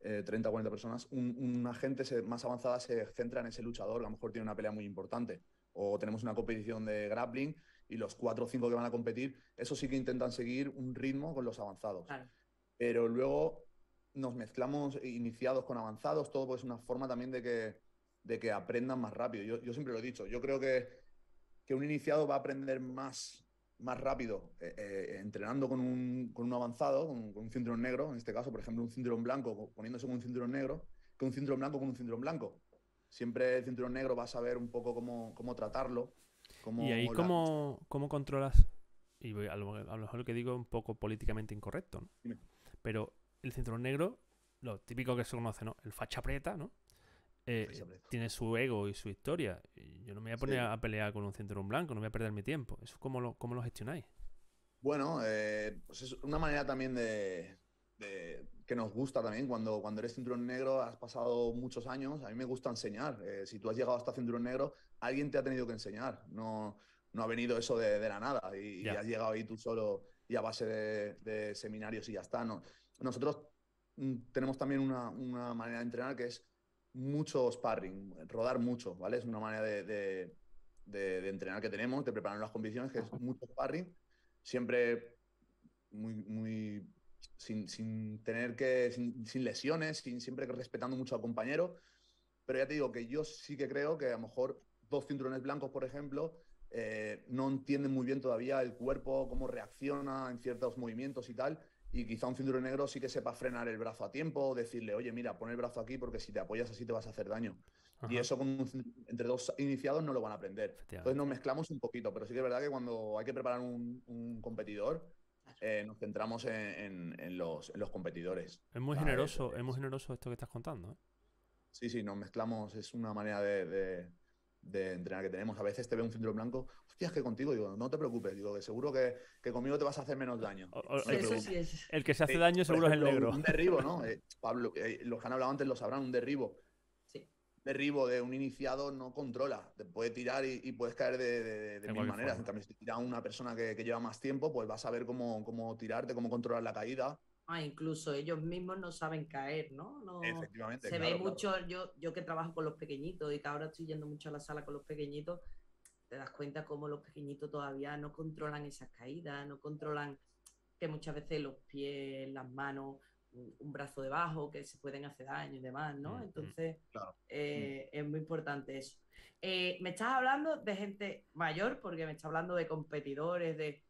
eh, 30 o 40 personas. Un, una gente se- más avanzada se centra en ese luchador que a lo mejor tiene una pelea muy importante. O tenemos una competición de grappling y los 4 o 5 que van a competir, eso sí que intentan seguir un ritmo con los avanzados. Claro. Pero luego nos mezclamos iniciados con avanzados, todo pues una forma también de que, de que aprendan más rápido. Yo, yo siempre lo he dicho, yo creo que, que un iniciado va a aprender más, más rápido eh, eh, entrenando con un, con un avanzado, con, con un cinturón negro, en este caso, por ejemplo, un cinturón blanco co- poniéndose con un cinturón negro, que un cinturón blanco con un cinturón blanco. Siempre el cinturón negro va a saber un poco cómo, cómo tratarlo. Cómo ¿Y ahí cómo, cómo controlas? Y a lo, a lo mejor lo que digo es un poco políticamente incorrecto, ¿no? Dime. Pero el cinturón negro, lo típico que se conoce, ¿no? El facha preta, ¿no? Eh, Facha preta. tiene su ego y su historia. Y yo no me voy a poner Sí. a pelear con un cinturón blanco, no voy a perder mi tiempo. ¿Eso cómo lo, cómo lo gestionáis? Bueno, eh, pues es una manera también de, de- que nos gusta también cuando, cuando eres cinturón negro, has pasado muchos años, a mí me gusta enseñar. Eh, si tú has llegado hasta cinturón negro, alguien te ha tenido que enseñar. No, no ha venido eso de, de la nada y, has llegado ahí tú solo y a base de, de seminarios y ya está. No, nosotros mm, tenemos también una, una manera de entrenar que es mucho sparring, rodar mucho, ¿vale? Es una manera de, de- de- de entrenar que tenemos, de preparar las competiciones, que es mucho sparring, siempre muy, muy sin, sin tener que, sin, sin lesiones, sin, siempre respetando mucho al compañero. Pero ya te digo que yo sí que creo que a lo mejor dos cinturones blancos, por ejemplo, eh, no entienden muy bien todavía el cuerpo, cómo reacciona en ciertos movimientos y tal. Y quizá un cinturón negro sí que sepa frenar el brazo a tiempo, decirle, oye, mira, pon el brazo aquí porque si te apoyas así te vas a hacer daño. Y eso con un cin- entre dos iniciados no lo van a aprender. Entonces nos mezclamos un poquito, pero sí que es verdad que cuando hay que preparar un, un competidor, eh, nos centramos en, en- en los, en los competidores. Es muy Ah, generoso, es muy generoso esto que estás contando, ¿eh? Sí, sí, nos mezclamos, es una manera de, de- de entrenar que tenemos. A veces te ve un cinturón blanco, hostia, es que contigo, digo, no te preocupes, digo, que seguro que, que conmigo te vas a hacer menos daño. O- o- No Eso sí es. el que se hace Sí, daño seguro es el ejemplo, negro. Un derribo, ¿no? [LAUGHS] Eh, Pablo, eh, los que han hablado antes lo sabrán, un derribo. Sí. Derribo de un iniciado no controla. Te puede tirar y, y puedes caer de, de- de- mil maneras. forma. En cambio, si te tira una persona que, que lleva más tiempo, pues vas a ver cómo, cómo tirarte, cómo controlar la caída. Ah, incluso ellos mismos no saben caer, ¿no? No- Efectivamente. se claro, ve claro. mucho, yo, yo que trabajo con los pequeñitos y que ahora estoy yendo mucho a la sala con los pequeñitos, te das cuenta cómo los pequeñitos todavía no controlan esas caídas, no controlan que muchas veces los pies, las manos, un, brazo debajo, que se pueden hacer daño y demás, ¿no? Entonces, Claro. eh, es muy importante eso. Eh, me estás hablando de gente mayor, porque me estás hablando de competidores, de...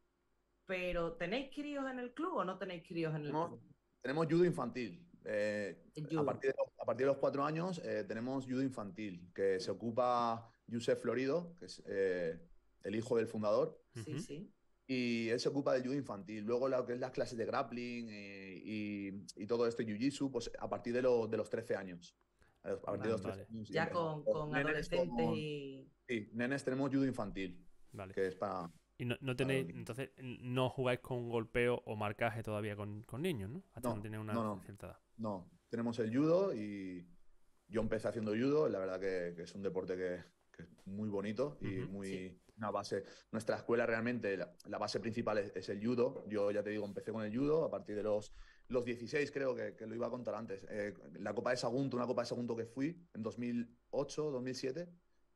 Pero, ¿tenéis críos en el club o no tenéis críos en el No. club? Tenemos judo infantil. Eh, El a, judo. partir de, a partir de los cuatro años eh, tenemos judo infantil, que se ocupa Josep Florido, que es eh, el hijo del fundador. Sí, Ujú. sí. Y él se ocupa del judo infantil. Luego lo que es las clases de grappling eh, y, y todo esto, jiu-jitsu, pues a partir de, lo- de los 13 años. A partir de los Vale, 13 años. y Ya con, con adolescentes y... Sí, nenes tenemos judo infantil, Vale. que es para... Y no, no tenéis, entonces, no jugáis con golpeo o marcaje todavía con, con niños, ¿no? Hasta No, no una no, no. cierta edad. No, tenemos el judo y yo empecé haciendo judo. La verdad que, que es un deporte que, que es muy bonito y Ujú, muy sí. una base. Nuestra escuela realmente, la, la base principal es, es el judo. Yo ya te digo, empecé con el judo a partir de los, los 16, creo que, que lo iba a contar antes. Eh, la Copa de Sagunto, una Copa de Sagunto que fui en 2008, 2007,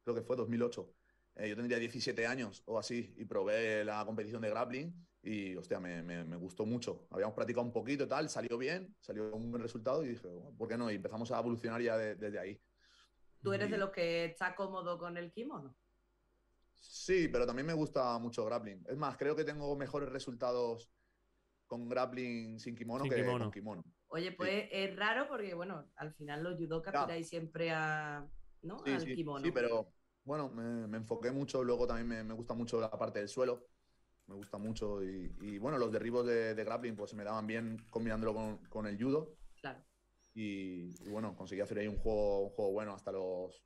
creo que fue 2008. Eh, yo tendría 17 años o así y probé la competición de grappling y, hostia, me, me- me gustó mucho. Habíamos practicado un poquito y tal, salió bien, salió un buen resultado y dije, "Bueno, ¿por qué no? Y empezamos a evolucionar ya de- desde ahí. ¿Tú eres de los que está cómodo con el kimono? Sí, pero también me gusta mucho grappling. Es más, creo que tengo mejores resultados con grappling sin kimono Sin que kimono. con kimono. Oye, pues es raro porque, bueno, al final los judokas tiráis siempre a, ¿no? Sí, Al sí, kimono. sí, pero bueno, me, me enfoqué mucho, luego también me, me gusta mucho la parte del suelo, me gusta mucho y, y, bueno, los derribos de, de grappling pues se me daban bien combinándolo con, con el judo Claro. y, y bueno, conseguí hacer ahí un juego, un juego bueno hasta los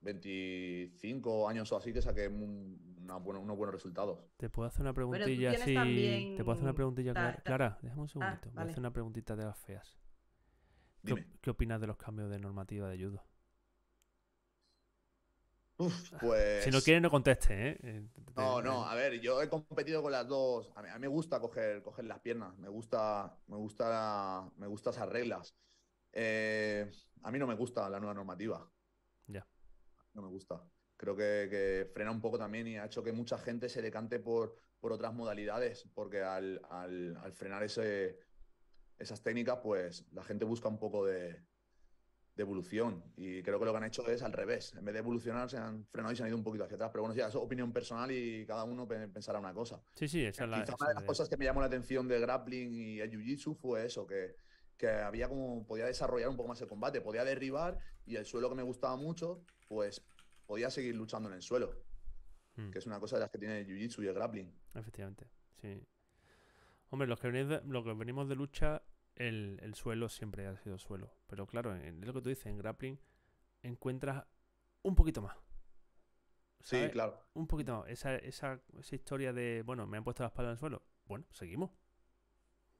25 años o así que saqué un- una buena- unos buenos resultados. Te puedo hacer una preguntilla así. también- Te puedo hacer una preguntilla ta- clara. ta- Clara, déjame un segundito. Voy a vale. hacer una preguntita de las feas. ¿Qué, Dime. op- qué opinas de los cambios de normativa de judo? Uf, pues... [LAUGHS] Si no quieres, no conteste, ¿eh? Eh, No, no, a ver, yo he competido con las dos. A mí, a mí me gusta coger, coger las piernas, me gusta, me gusta, me gusta esas reglas. Eh, a mí no me gusta la nueva normativa. Ya. No me gusta. Creo que, que frena un poco también y ha hecho que mucha gente se decante por, por otras modalidades, porque al, al- al frenar ese, esas técnicas, pues la gente busca un poco de, de evolución. Y creo que lo que han hecho es al revés. En vez de evolucionar, se han frenado y se han ido un poquito hacia atrás. Pero bueno, sí, eso es opinión personal y cada uno pe- pensará una cosa. Sí, sí, esa es la. Quizá esa una de las la- cosas que me llamó la atención de grappling y el jiu-jitsu fue eso, que, que había como, podía desarrollar un poco más el combate, podía derribar y el suelo que me gustaba mucho, pues podía seguir luchando en el suelo, Mm. que es una cosa de las que tiene el jiu-jitsu y el grappling. Efectivamente, sí. Hombre, los que venís de, los que venimos de lucha, el, el suelo siempre ha sido suelo. Pero claro, en, lo que tú dices, en grappling encuentras un poquito más. Sí, claro. Un poquito más. Esa, esa, esa historia de, bueno, me han puesto la espalda en el suelo. Bueno, seguimos.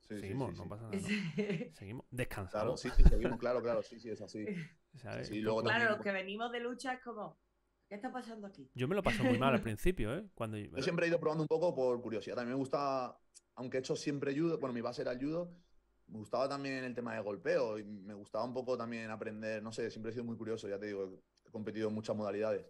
Sí, seguimos, sí, no sí. pasa [LAUGHS] nada. Seguimos Claro, descansando. sí, sí, seguimos, claro, claro, sí, sí, es así. [LAUGHS] ¿sabes? sí, sí, luego Claro, también- los que venimos de lucha es como, ¿qué está pasando aquí? Yo me lo paso muy mal al [LAUGHS] principio, ¿eh? Cuando Yo siempre he ido probando un poco por curiosidad. También me gusta, aunque he hecho siempre judo, bueno, mi base era el judo, me gustaba también el tema de golpeo y me gustaba un poco también aprender, no sé, siempre he sido muy curioso, ya te digo, he competido en muchas modalidades.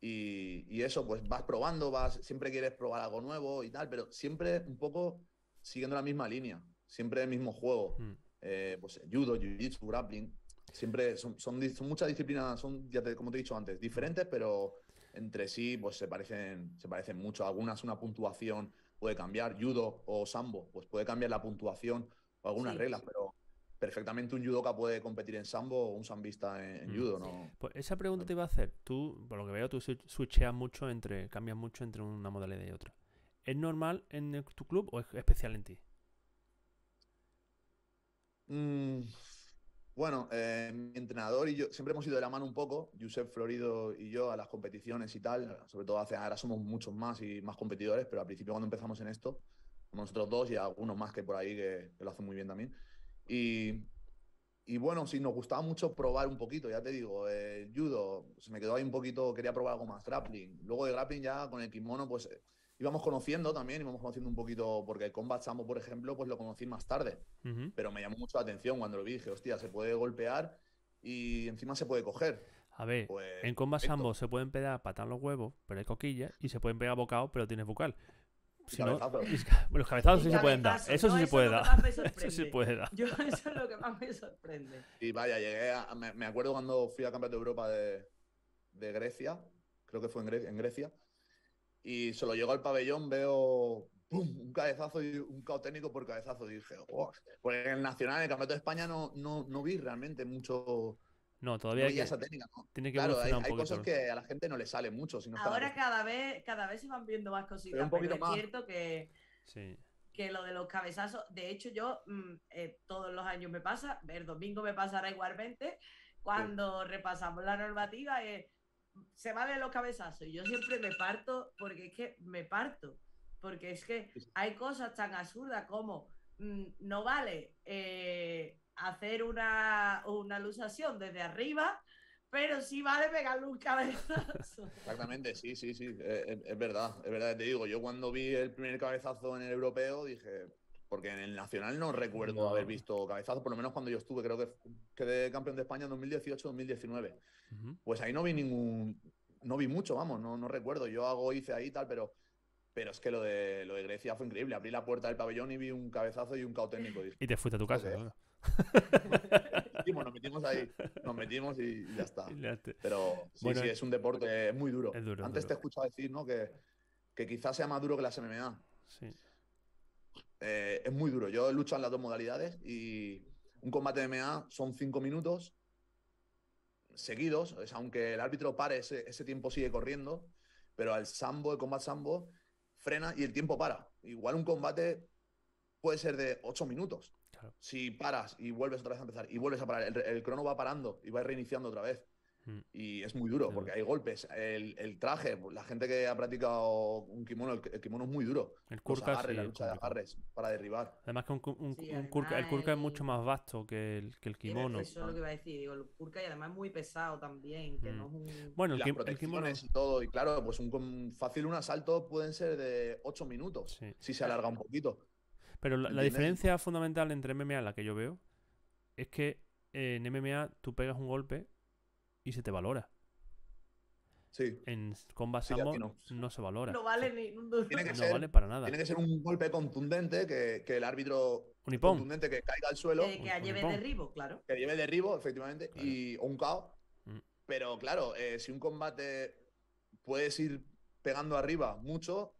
Y, y eso, pues vas probando, vas, siempre quieres probar algo nuevo y tal, pero siempre un poco siguiendo la misma línea, siempre el mismo juego. Mm. Eh, pues judo, jiu-jitsu, grappling, siempre son, son, son muchas disciplinas, son, ya te- como te he dicho antes, diferentes, pero entre sí pues se parecen, se parecen mucho. Algunas una puntuación puede cambiar, judo o sambo, pues puede cambiar la puntuación o algunas Sí. reglas, pero perfectamente un judoka puede competir en sambo o un sambista en, en Mm. judo, ¿no? Pues esa pregunta te iba a hacer. Tú, por lo que veo, tú swi- switcheas mucho entre, cambias mucho entre una modalidad y otra. ¿Es normal en el- tu club o es especial en ti? Mm, bueno, eh, mi entrenador y yo siempre hemos ido de la mano un poco, Josep Florido y yo, a las competiciones y tal. Sobre todo hace ahora somos muchos más y más competidores, pero al principio cuando empezamos en esto, nosotros dos y algunos más que por ahí que, que lo hacen muy bien también. Y, y bueno, sí, nos gustaba mucho probar un poquito, ya te digo, el judo se me quedó ahí un poquito, quería probar algo más, grappling. Luego de grappling ya con el kimono, pues eh, íbamos conociendo también, íbamos conociendo un poquito, porque el combat sambo, por ejemplo, pues lo conocí más tarde Ujú. pero me llamó mucho la atención cuando lo vi. Dije, hostia, se puede golpear y encima se puede coger. A ver, Pues, en combat sambo se pueden pegar patar los huevos, pero hay coquillas, y se pueden pegar bocados, pero tienes bucal. Si no- los cabezazos sí se pueden dar. Eso ¿no? sí se puede lo dar. [LAUGHS] Eso sí puede dar. Yo eso es lo que más me sorprende. Y vaya, llegué a. Me, me acuerdo cuando fui al Campeonato de Europa de, de Grecia, creo que fue en, Gre- en Grecia, y solo llego al pabellón, veo ¡pum! un cabezazo y un cao técnico por cabezazo. Y dije, "Guau". Pues en el Nacional, en el Campeonato de España, no, no, no vi realmente mucho. No, No todavía hay que, esa técnica, ¿no? tiene que Claro, hay, un cosas que a la gente no le sale mucho. Si no Ahora cada vez, cada vez se van viendo más cositas, un pero, es más. cierto que, Sí. que lo de los cabezazos, de hecho yo mm, eh, todos los años me pasa, el domingo me pasará igualmente, cuando repasamos la normativa, eh, se valen los cabezazos y yo siempre me parto, porque es que me parto, porque es que hay cosas tan absurdas como mm, no vale eh, hacer una, una lusación desde arriba, pero sí vale pegarle un cabezazo. [LAUGHS] Exactamente, sí, sí, sí, eh, es, es verdad, es verdad, te digo, yo cuando vi el primer cabezazo en el europeo dije, porque en el nacional no recuerdo No. haber visto cabezazo, por lo menos cuando yo estuve, creo que quedé campeón de España en 2018-2019, Ujú. pues ahí no vi ningún, no vi mucho, vamos, no, no recuerdo, yo hago, hice ahí y tal, pero, pero es que lo de, lo de Grecia fue increíble, abrí la puerta del pabellón y vi un cabezazo y un cao técnico, dije, Y te fuiste a tu casa. Joder. Claro. "Metimos, nos metimos ahí, nos metimos y ya está. Pero sí, Bueno, sí, es un deporte muy duro. es duro, es Antes duro. te he escuchado decir, ¿no? Que, que quizás sea más duro que las MMA. Sí. Eh, es muy duro. Yo he luchado en las dos modalidades y un combate de MMA son cinco minutos. seguidos, o sea, aunque el árbitro pare, ese, ese tiempo sigue corriendo, pero al sambo, el combate sambo, frena y el tiempo para. Igual un combate puede ser de 8 minutos. Claro. Si paras y vuelves otra vez a empezar y vuelves a parar, el, el crono va parando y va reiniciando otra vez. Mm. Y es muy duro porque hay golpes. El, el traje, la gente que ha practicado un kimono, el, el kimono es muy duro. El Kurka agarres, sí la es lucha de agarres para derribar. Además que un, ku- un- Sí, un Kurka- el Kurka es mucho más vasto que el, que el kimono. Eso es lo que iba a decir. Digo, el Kurka y además muy pesado también, que Mm. no es un... Bueno, Y el, las el kimono. protecciones y todo. Y claro, pues un, fácil un asalto pueden ser de 8 minutos. Sí. Si se alarga un poquito. Pero la, diferencia fundamental entre MMA, la que yo veo, es que eh, en MMA tú pegas un golpe y se te valora. Sí. En Combat Sí, Sambo no. no. se valora. No vale ni un duro. Tiene que No ser- vale para nada. Tiene que ser un golpe contundente que, que el árbitro contundente que caiga al suelo, Que, que un lleve derribo, claro. que lleve derribo, efectivamente, Claro. y, o un KO. Mm. Pero claro, eh, si un combate puedes ir pegando arriba mucho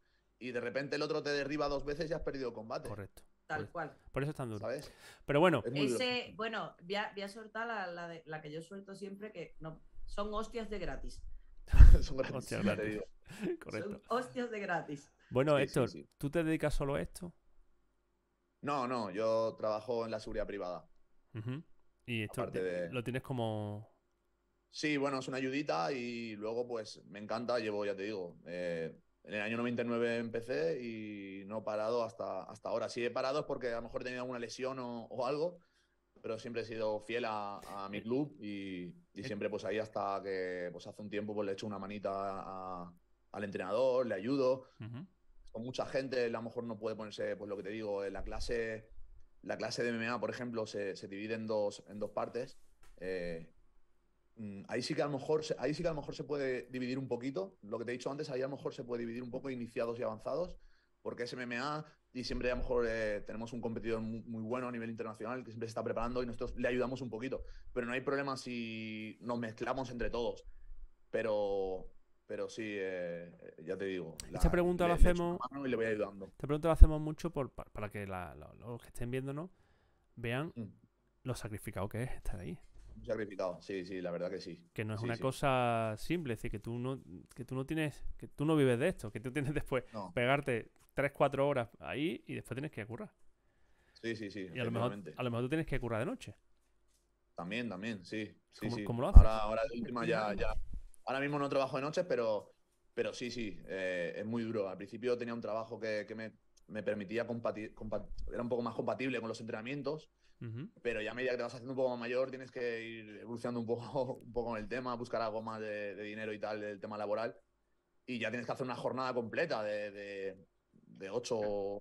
y de repente el otro te derriba dos veces, ya has perdido combate. Correcto. Tal cual. Por eso es tan duro. ¿Sabes? Pero bueno, Es. Ese, bueno, voy a, voy a soltar la, la, de- la que yo suelto siempre, que no, son hostias de gratis. [LAUGHS] Son gratis, Hostia, ya te gratis. digo. [LAUGHS] correcto. Son hostias de gratis. Bueno, Sí, Héctor, sí. ¿tú te dedicas solo a esto? No, no, yo trabajo en la seguridad privada. Ujú. Y esto Aparte te- de- lo tienes como... Sí, bueno, es una ayudita y luego pues me encanta, llevo, ya te digo, eh, en el año 99 empecé y no he parado hasta, hasta ahora. Si he parado es porque a lo mejor he tenido alguna lesión o, o algo, pero siempre he sido fiel a, a mi club y, y siempre pues ahí hasta que pues hace un tiempo pues le echo una manita a- al entrenador, le ayudo. Ujú. Con mucha gente a lo mejor no puede ponerse, pues lo que te digo, en la clase, la clase de MMA, por ejemplo, se, se divide en dos, en dos partes. Eh, ahí sí que a lo mejor se- ahí sí que a lo mejor se puede dividir un poquito. Lo que te he dicho antes, ahí a lo mejor se puede dividir un poco iniciados y avanzados, porque es MMA y siempre a lo mejor eh, tenemos un competidor mu- muy, bueno a nivel internacional que siempre se está preparando y nosotros le ayudamos un poquito. Pero no hay problema si nos mezclamos entre todos. Pero, pero sí, eh, ya te digo. Esta pregunta la hacemos- y le voy ayudando. Esta pregunta la hacemos mucho por, pa- para que la- la- los que estén viéndonos vean Mm. lo sacrificado que es estar ahí. Sacrificado, sí, sí, la verdad que sí. Que no es Sí, una sí. cosa simple, es decir, que tú no, que tú no tienes, que tú no vives de esto, que tú tienes [LAUGHS] después No, pegarte 3-4 horas ahí y después tienes que currar. sí, sí, sí. Y a lo, mejor, a lo mejor tú tienes que currar de noche. También, también, sí. sí, ¿Cómo- sí. cómo lo haces? Ahora, ahora de última ya, ya. Ahora mismo no trabajo de noches, pero, pero sí, sí, eh, es muy duro. Al principio tenía un trabajo que, que me, me permitía compartir, era un poco más compatible con los entrenamientos, Ujú. pero ya a medida que te vas haciendo un poco más mayor tienes que ir evolucionando un poco, [LAUGHS] un poco con el tema, buscar algo más de, de dinero y tal, del tema laboral. Y ya tienes que hacer una jornada completa de, de, de, ocho,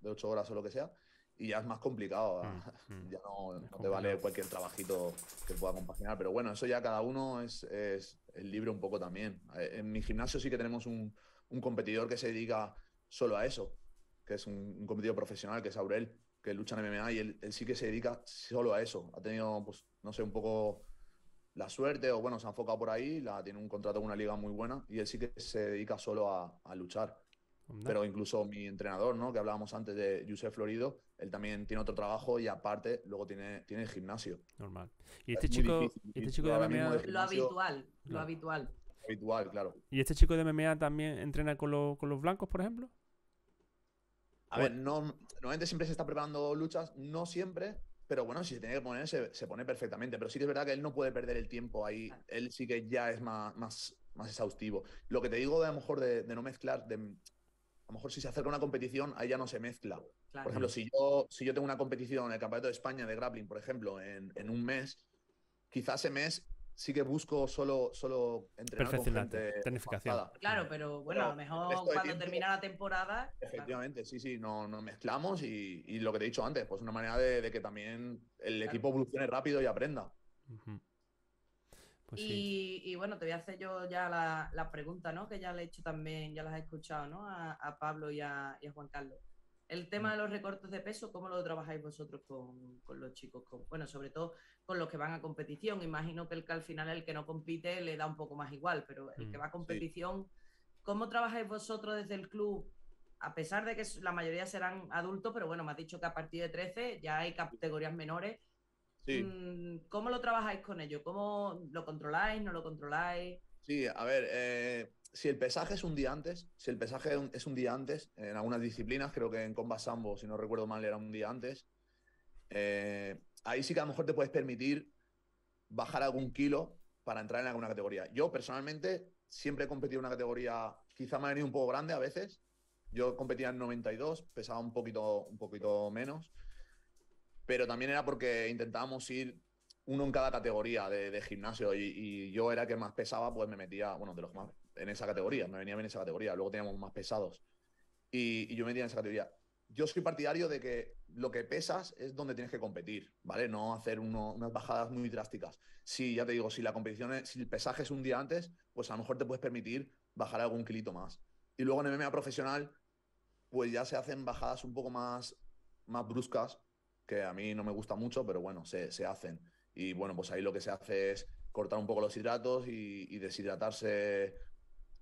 de ocho horas o lo que sea. Y ya es más complicado. Mm, [LAUGHS] mm. Ya no, no te vale cualquier trabajito que pueda compaginar. Pero bueno, eso ya cada uno es, es, es libre un poco también. Eh, En mi gimnasio sí que tenemos un, un competidor que se dedica solo a eso, que es un, un competidor profesional, que es Aurel, que lucha en MMA y él, él sí que se dedica solo a eso. Ha tenido, pues, no sé, un poco la suerte o bueno, se ha enfocado por ahí, la, tiene un contrato con una liga muy buena y él sí que se dedica solo a, a luchar. Pero incluso mi entrenador, ¿no? Que hablábamos antes de Josep Florido, él también tiene otro trabajo y aparte luego tiene, tiene el gimnasio. Normal. Y Es este chico, difícil, este chico de MMA, de- Lo habitual, lo habitual. Habitual, claro. y este chico de MMA también entrena con los blancos, por ejemplo. A ver, no, normalmente siempre se está preparando luchas, no siempre, pero bueno, si se tiene que poner, se, se pone perfectamente. Pero sí que es verdad que él no puede perder el tiempo ahí. Claro. Él sí que ya es más, más, más exhaustivo. Lo que te digo de a lo mejor de, de no mezclar, de, a lo mejor si se acerca una competición, ahí ya no se mezcla. Claro. Por ejemplo, si yo, si yo tengo una competición en el Campeonato de España de grappling, por ejemplo, en, en un mes, quizás ese mes sí que busco solo, solo entrenar con gente tecnificación. avanzada. Claro, pero bueno, Pero a lo mejor cuando tiempo- termina la temporada. claro, Efectivamente, sí, sí, no, nos mezclamos y, y lo que te he dicho antes, pues una manera de, de que también el Claro. equipo evolucione rápido y aprenda. Pues sí. Y, bueno, te voy a hacer yo ya la, la pregunta, ¿no? Que ya le he hecho también, ya las he escuchado, ¿no? A, a Pablo y a, y a Juan Carlos. El tema Mm. de los recortes de peso, ¿cómo lo trabajáis vosotros con, con los chicos? Con- bueno, sobre todo con los que van a competición. Imagino que el que al final el que no compite le da un poco más igual, pero el que Mm, va a competición, ¿cómo trabajáis vosotros desde el club? A pesar de que la mayoría serán adultos, pero bueno, me has dicho que a partir de 13 ya hay categorías menores. Sí. Mm, ¿Cómo lo trabajáis con ello? ¿Cómo lo controláis? ¿No lo controláis? Sí, a ver, eh, si el pesaje es un día antes, si el pesaje es un día antes, en algunas disciplinas, creo que en Combat Sambo, si no recuerdo mal, era un día antes, eh, ahí sí que a lo mejor te puedes permitir bajar algún kilo para entrar en alguna categoría. Yo personalmente siempre he competido en una categoría, quizá me ha venido un poco grande a veces. Yo competía en 92, pesaba un poquito, un poquito menos, pero también era porque intentábamos ir uno en cada categoría de, gimnasio y, yo era el que más pesaba, pues me metía, bueno, de los más en esa categoría, me venía bien esa categoría. Luego teníamos más pesados y, y yo me metía en esa categoría. Yo soy partidario de que lo que pesas es donde tienes que competir, ¿vale? No hacer unas bajadas muy drásticas. Si, ya te digo, si la competición es, si el pesaje es un día antes, pues a lo mejor te puedes permitir bajar algún kilito más. Y luego en MMA profesional, pues ya se hacen bajadas un poco más, más bruscas, que a mí no me gusta mucho, pero bueno, se, se hacen. Y bueno, pues ahí lo que se hace es cortar un poco los hidratos y deshidratarse,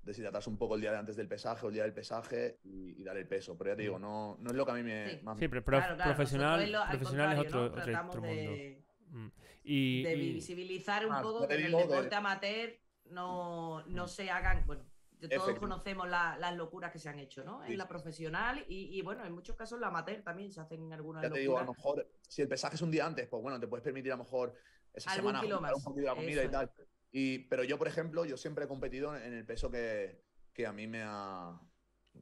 deshidratarse un poco el día de antes del pesaje o el día del pesaje y, y dar el peso. Pero ya te digo, no, no es lo que a mí me... Sí. más Sí, pero prof- Claro, claro, profesional, lo- profesional es otro, ¿no? otro, Tratamos otro mundo. de, Mm. Y, de y- visibilizar un Ah, poco que en el de- deporte amateur no, no se hagan, bueno, todos conocemos la- las locuras que se han hecho, ¿no? Sí, En la profesional y, y, bueno, en muchos casos la amateur también se hacen algunas Ya te digo, a lo mejor, si el pesaje es un día antes, pues bueno, te puedes permitir a lo mejor esa Algún semana kilo juntar más, un poquito de la comida eso y tal. Y, pero yo, por ejemplo, yo siempre he competido en el peso que, que a mí me ha.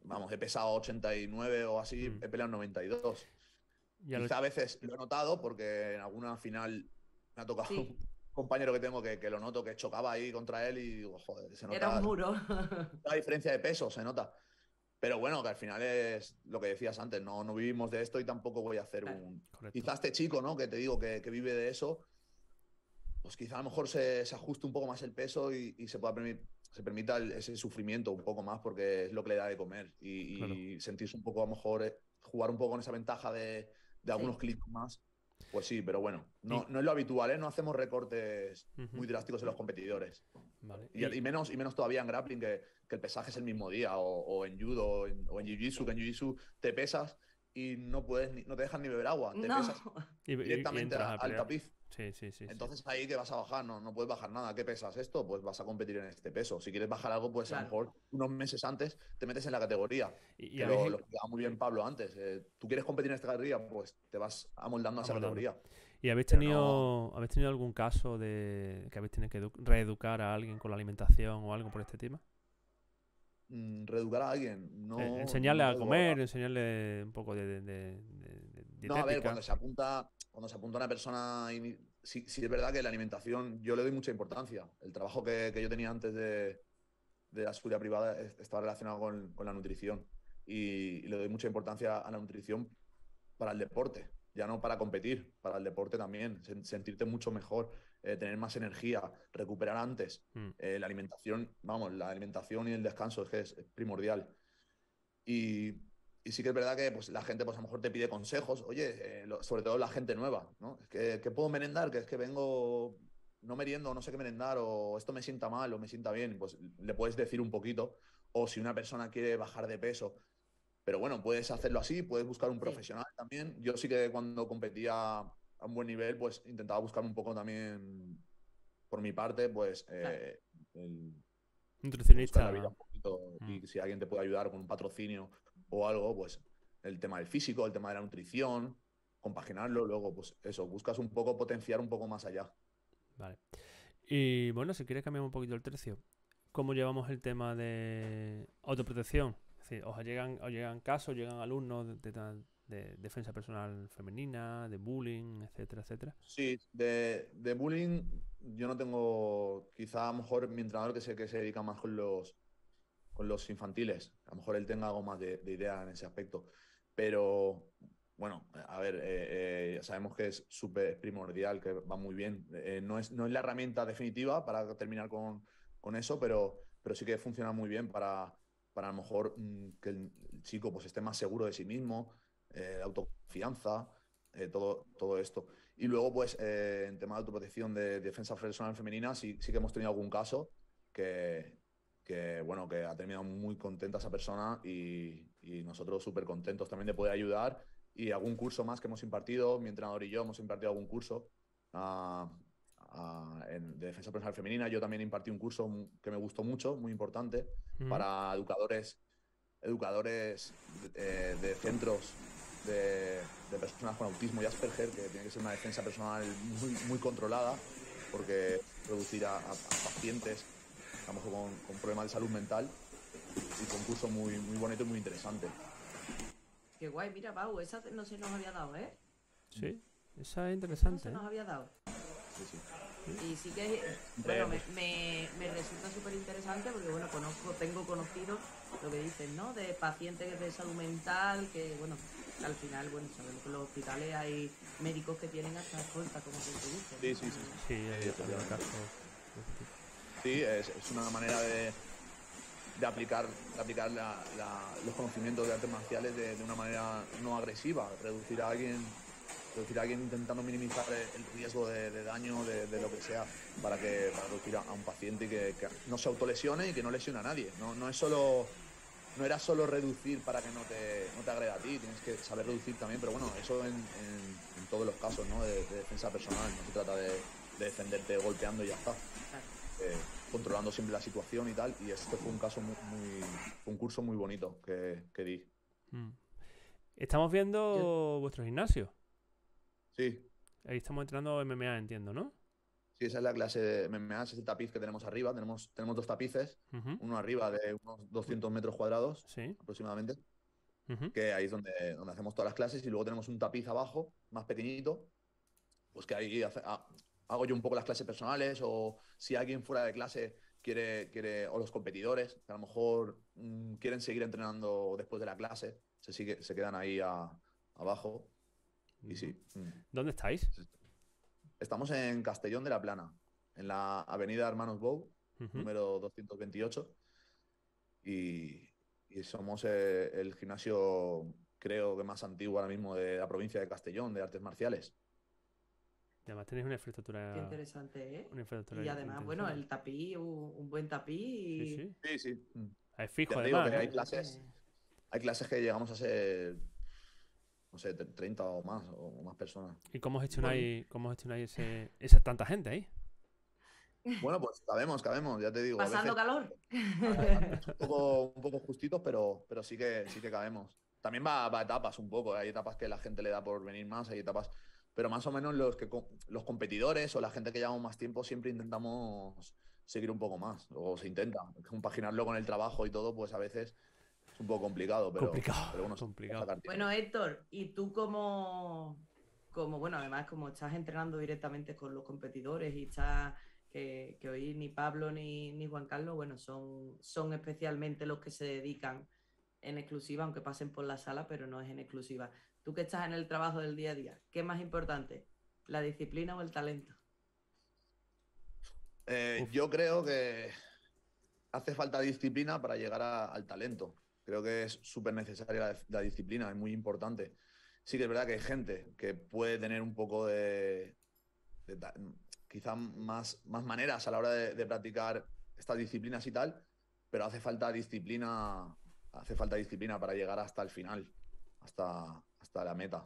Vamos, he pesado 89 o así, Mm. he peleado 92. ya lo- Quizá a veces lo he notado porque en alguna final me ha tocado Sí. un compañero que tengo que, que lo noto, que chocaba ahí contra él y digo, joder, se nota Era un muro. la diferencia de peso, se nota. Pero bueno, que al final es lo que decías antes, no, no vivimos de esto y tampoco voy a hacer Claro. un, correcto. quizás este chico, ¿no? Que te digo que, que vive de eso, pues quizá a lo mejor se, se ajuste un poco más el peso y, y se pueda permi- se permita el- ese sufrimiento un poco más porque es lo que le da de comer y, y Claro. sentirse un poco a lo mejor eh, jugar un poco con esa ventaja de, de algunos Sí. clics más. Pues sí, pero bueno, no, Y- no es lo habitual, ¿eh? No hacemos recortes muy drásticos en los competidores. Vale. Y, Y- y menos, y menos todavía en grappling, que, que el pesaje es el mismo día, o, o en judo, o en, o en jiu-jitsu, que en jiu-jitsu te pesas y no puedes ni- no te dejan ni beber agua, te No. pesas y- y- y directamente al tapiz. Sí, sí, sí. sí. Entonces ahí que vas a bajar, no, no puedes bajar nada. ¿Qué pesas esto? Pues vas a competir en este peso. Si quieres bajar algo, pues a lo mejor unos meses antes te metes en la categoría. Y, y Que habéis- lo, muy bien Pablo antes. eh, Tú quieres competir en esta categoría, pues te vas amoldando a esa categoría. ¿Y habéis tenido, habéis tenido algún caso de que habéis tenido que edu- reeducar a alguien con la alimentación o algo por este tema? Mm, reeducar a alguien, no. Eh, enseñarle no a comer, enseñarle un poco de, de, de- de- de No, a ver, cuando se apunta, cuando se apunta una persona, sí, sí es verdad que la alimentación yo le doy mucha importancia. El trabajo que, que yo tenía antes de, de la seguridad privada es- estaba relacionado con, con la nutrición y, y le doy mucha importancia a la nutrición para el deporte, ya no para competir, para el deporte también, sen- sentirte mucho mejor, eh, tener más energía, recuperar antes. Mm. Eh, la alimentación, vamos, la alimentación y el descanso es que es, es primordial. Y, y sí que es verdad que pues, la gente pues, a lo mejor te pide consejos, oye, eh, lo- sobre todo la gente nueva, ¿no? Es que, ¿qué puedo merendar? Que es que vengo, no meriendo, no sé qué merendar, o esto me sienta mal o me sienta bien, pues le puedes decir un poquito. O si una persona quiere bajar de peso, pero bueno, puedes hacerlo así, puedes buscar un Sí. profesional también. Yo sí que cuando competía a un buen nivel, pues intentaba buscar un poco también, por mi parte, pues eh, el, Nutricionista. la vida un poquito Mm. y si alguien te puede ayudar con un patrocinio o algo, pues el tema del físico, el tema de la nutrición, compaginarlo, luego pues eso, buscas un poco potenciar un poco más allá. Vale. Y bueno, si quieres cambiar un poquito el tercio. ¿Cómo llevamos el tema de autoprotección? Es decir, os llegan, os llegan casos, llegan alumnos de, de tal- de defensa personal femenina, de bullying, etcétera, etcétera. Sí, de, de bullying yo no tengo, quizá a lo mejor mi entrenador que sé que se dedica más con los, con los infantiles, a lo mejor él tenga algo más de, de idea en ese aspecto, pero bueno, a ver, eh, eh, sabemos que es súper primordial, que va muy bien, Eh, no, es, no es la herramienta definitiva para terminar con, con eso, pero, pero sí que funciona muy bien para, para a lo mejor mm, que el chico pues esté más seguro de sí mismo, eh, autoconfianza, todo, todo esto. Y luego, pues, en tema de autoprotección de defensa personal femenina, sí, sí que hemos tenido algún caso que, que, bueno, que ha terminado muy contenta esa persona y, y nosotros súper contentos también de poder ayudar. Y algún curso más que hemos impartido, mi entrenador y yo hemos impartido algún curso a- a- en- de defensa personal femenina. Yo también impartí un curso que me gustó mucho, muy importante, Mm. para educadores, educadores de, de centros de, de personas con autismo y Asperger, que tiene que ser una defensa personal muy, muy controlada, porque a, a- a pacientes mejor con, con problemas de salud mental. Y fue un curso muy, muy bonito y muy interesante. Qué guay, mira, Pau, esa no se nos había dado, ¿eh? Sí, esa es Esa no interesante. se ¿eh? nos había dado. Sí, sí. Y sí que, bueno, me, me- me resulta súper interesante porque, bueno, conozco, tengo conocido lo que dicen, ¿no? De pacientes de salud mental, que, bueno, al final, bueno, sabemos que en los hospitales hay médicos que tienen hasta escolta, como se dice. Sí, sí, sí. Sí. Sí, es, una manera de, aplicar, aplicar la- los conocimientos de artes marciales de, una manera no agresiva, reducir a alguien, reducir a alguien intentando minimizar el, riesgo de, daño de, lo que sea para que reducir a, un paciente y que, no se autolesione y que no lesione a nadie. No, no es solo no era solo reducir para que no te, no te agreda a ti, tienes que saber reducir también, pero bueno, eso en, en- en todos los casos ¿no? de, de defensa personal, no se trata de, de defenderte golpeando y ya está. Eh, controlando siempre la situación y tal. Y este fue un caso muy, un curso muy bonito que, que di. Mm. Estamos viendo vuestro gimnasio. Sí, Ahí estamos entrenando MMA, entiendo, ¿no? sí, esa es la clase de MMA, ese es el tapiz que tenemos arriba. Tenemos, tenemos dos tapices, uno arriba de unos 200 metros cuadrados Sí. aproximadamente, que ahí es donde, donde hacemos todas las clases. Y luego tenemos un tapiz abajo, más pequeñito, pues que ahí hace- ha- hago yo un poco las clases personales o si alguien fuera de clase quiere, quiere o los competidores, que a lo mejor mm, quieren seguir entrenando después de la clase, se, sigue, se quedan ahí a- abajo. Y sí, mm. ¿Dónde estáis? estamos en Castellón de la Plana, en la avenida Hermanos Bou, Ujú. número 228. Y, y somos eh, el gimnasio, creo que más antiguo ahora mismo de la provincia de Castellón, de artes marciales. Y además tenéis una infraestructura. Qué interesante, ¿eh? Una infraestructura Y además, bueno, el tapiz, un, un buen tapiz y... Sí, sí. Sí, sí. mm. Es fijo, te digo además. que ¿no? hay clases. Hay clases que llegamos a ser, no sé, 30 o más, o más personas. ¿Y cómo gestionáis, cómo gestionáis ese, esa tanta gente ahí? Bueno, pues cabemos, cabemos, ya te digo. a Pasando veces- calor. [LAUGHS] un poco, un poco justitos, pero, pero sí que sí que cabemos. También va, va a etapas un poco. ¿eh? Hay etapas que la gente le da por venir más, hay etapas. Pero más o menos los que los competidores o la gente que llevamos más tiempo siempre intentamos seguir un poco más. O se intenta. Compaginarlo con el trabajo y todo, pues a veces es un poco complicado. Pero, Complicado, pero bueno, complicado. Bueno, Héctor, y tú como, como, bueno, además como estás entrenando directamente con los competidores y estás, que, que hoy ni Pablo ni, ni Juan Carlos, bueno, son, son especialmente los que se dedican en exclusiva, aunque pasen por la sala, pero no es en exclusiva. Tú que estás en el trabajo del día a día, ¿qué es más importante? ¿La disciplina o el talento? Eh, yo creo que hace falta disciplina para llegar al talento. Creo que es súper necesaria la, disciplina, es muy importante. Sí que es verdad que hay gente que puede tener un poco de, de quizá más, más maneras a la hora de, de practicar estas disciplinas y tal, pero hace falta disciplina, hace falta disciplina para llegar hasta el final, hasta, hasta la meta.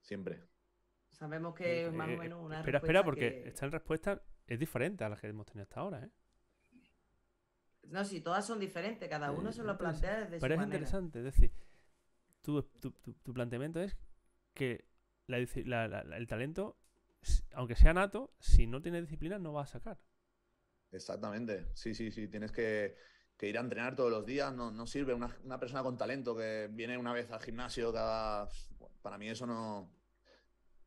Siempre. Sabemos que es más o Eh, menos una espera, espera, porque que- esta respuesta es diferente a la que hemos tenido hasta ahora, ¿eh? No, si todas son diferentes, cada uno Eh, se lo entonces, plantea desde Pero su es manera. interesante, es decir, tu, tu- tu- tu planteamiento es que la disci- la- la- la- el talento, aunque sea nato, si no tiene disciplina no va a sacar. Exactamente, sí, sí, sí, tienes que, que ir a entrenar todos los días, no, no sirve una, una persona con talento que viene una vez al gimnasio cada... Para mí eso no...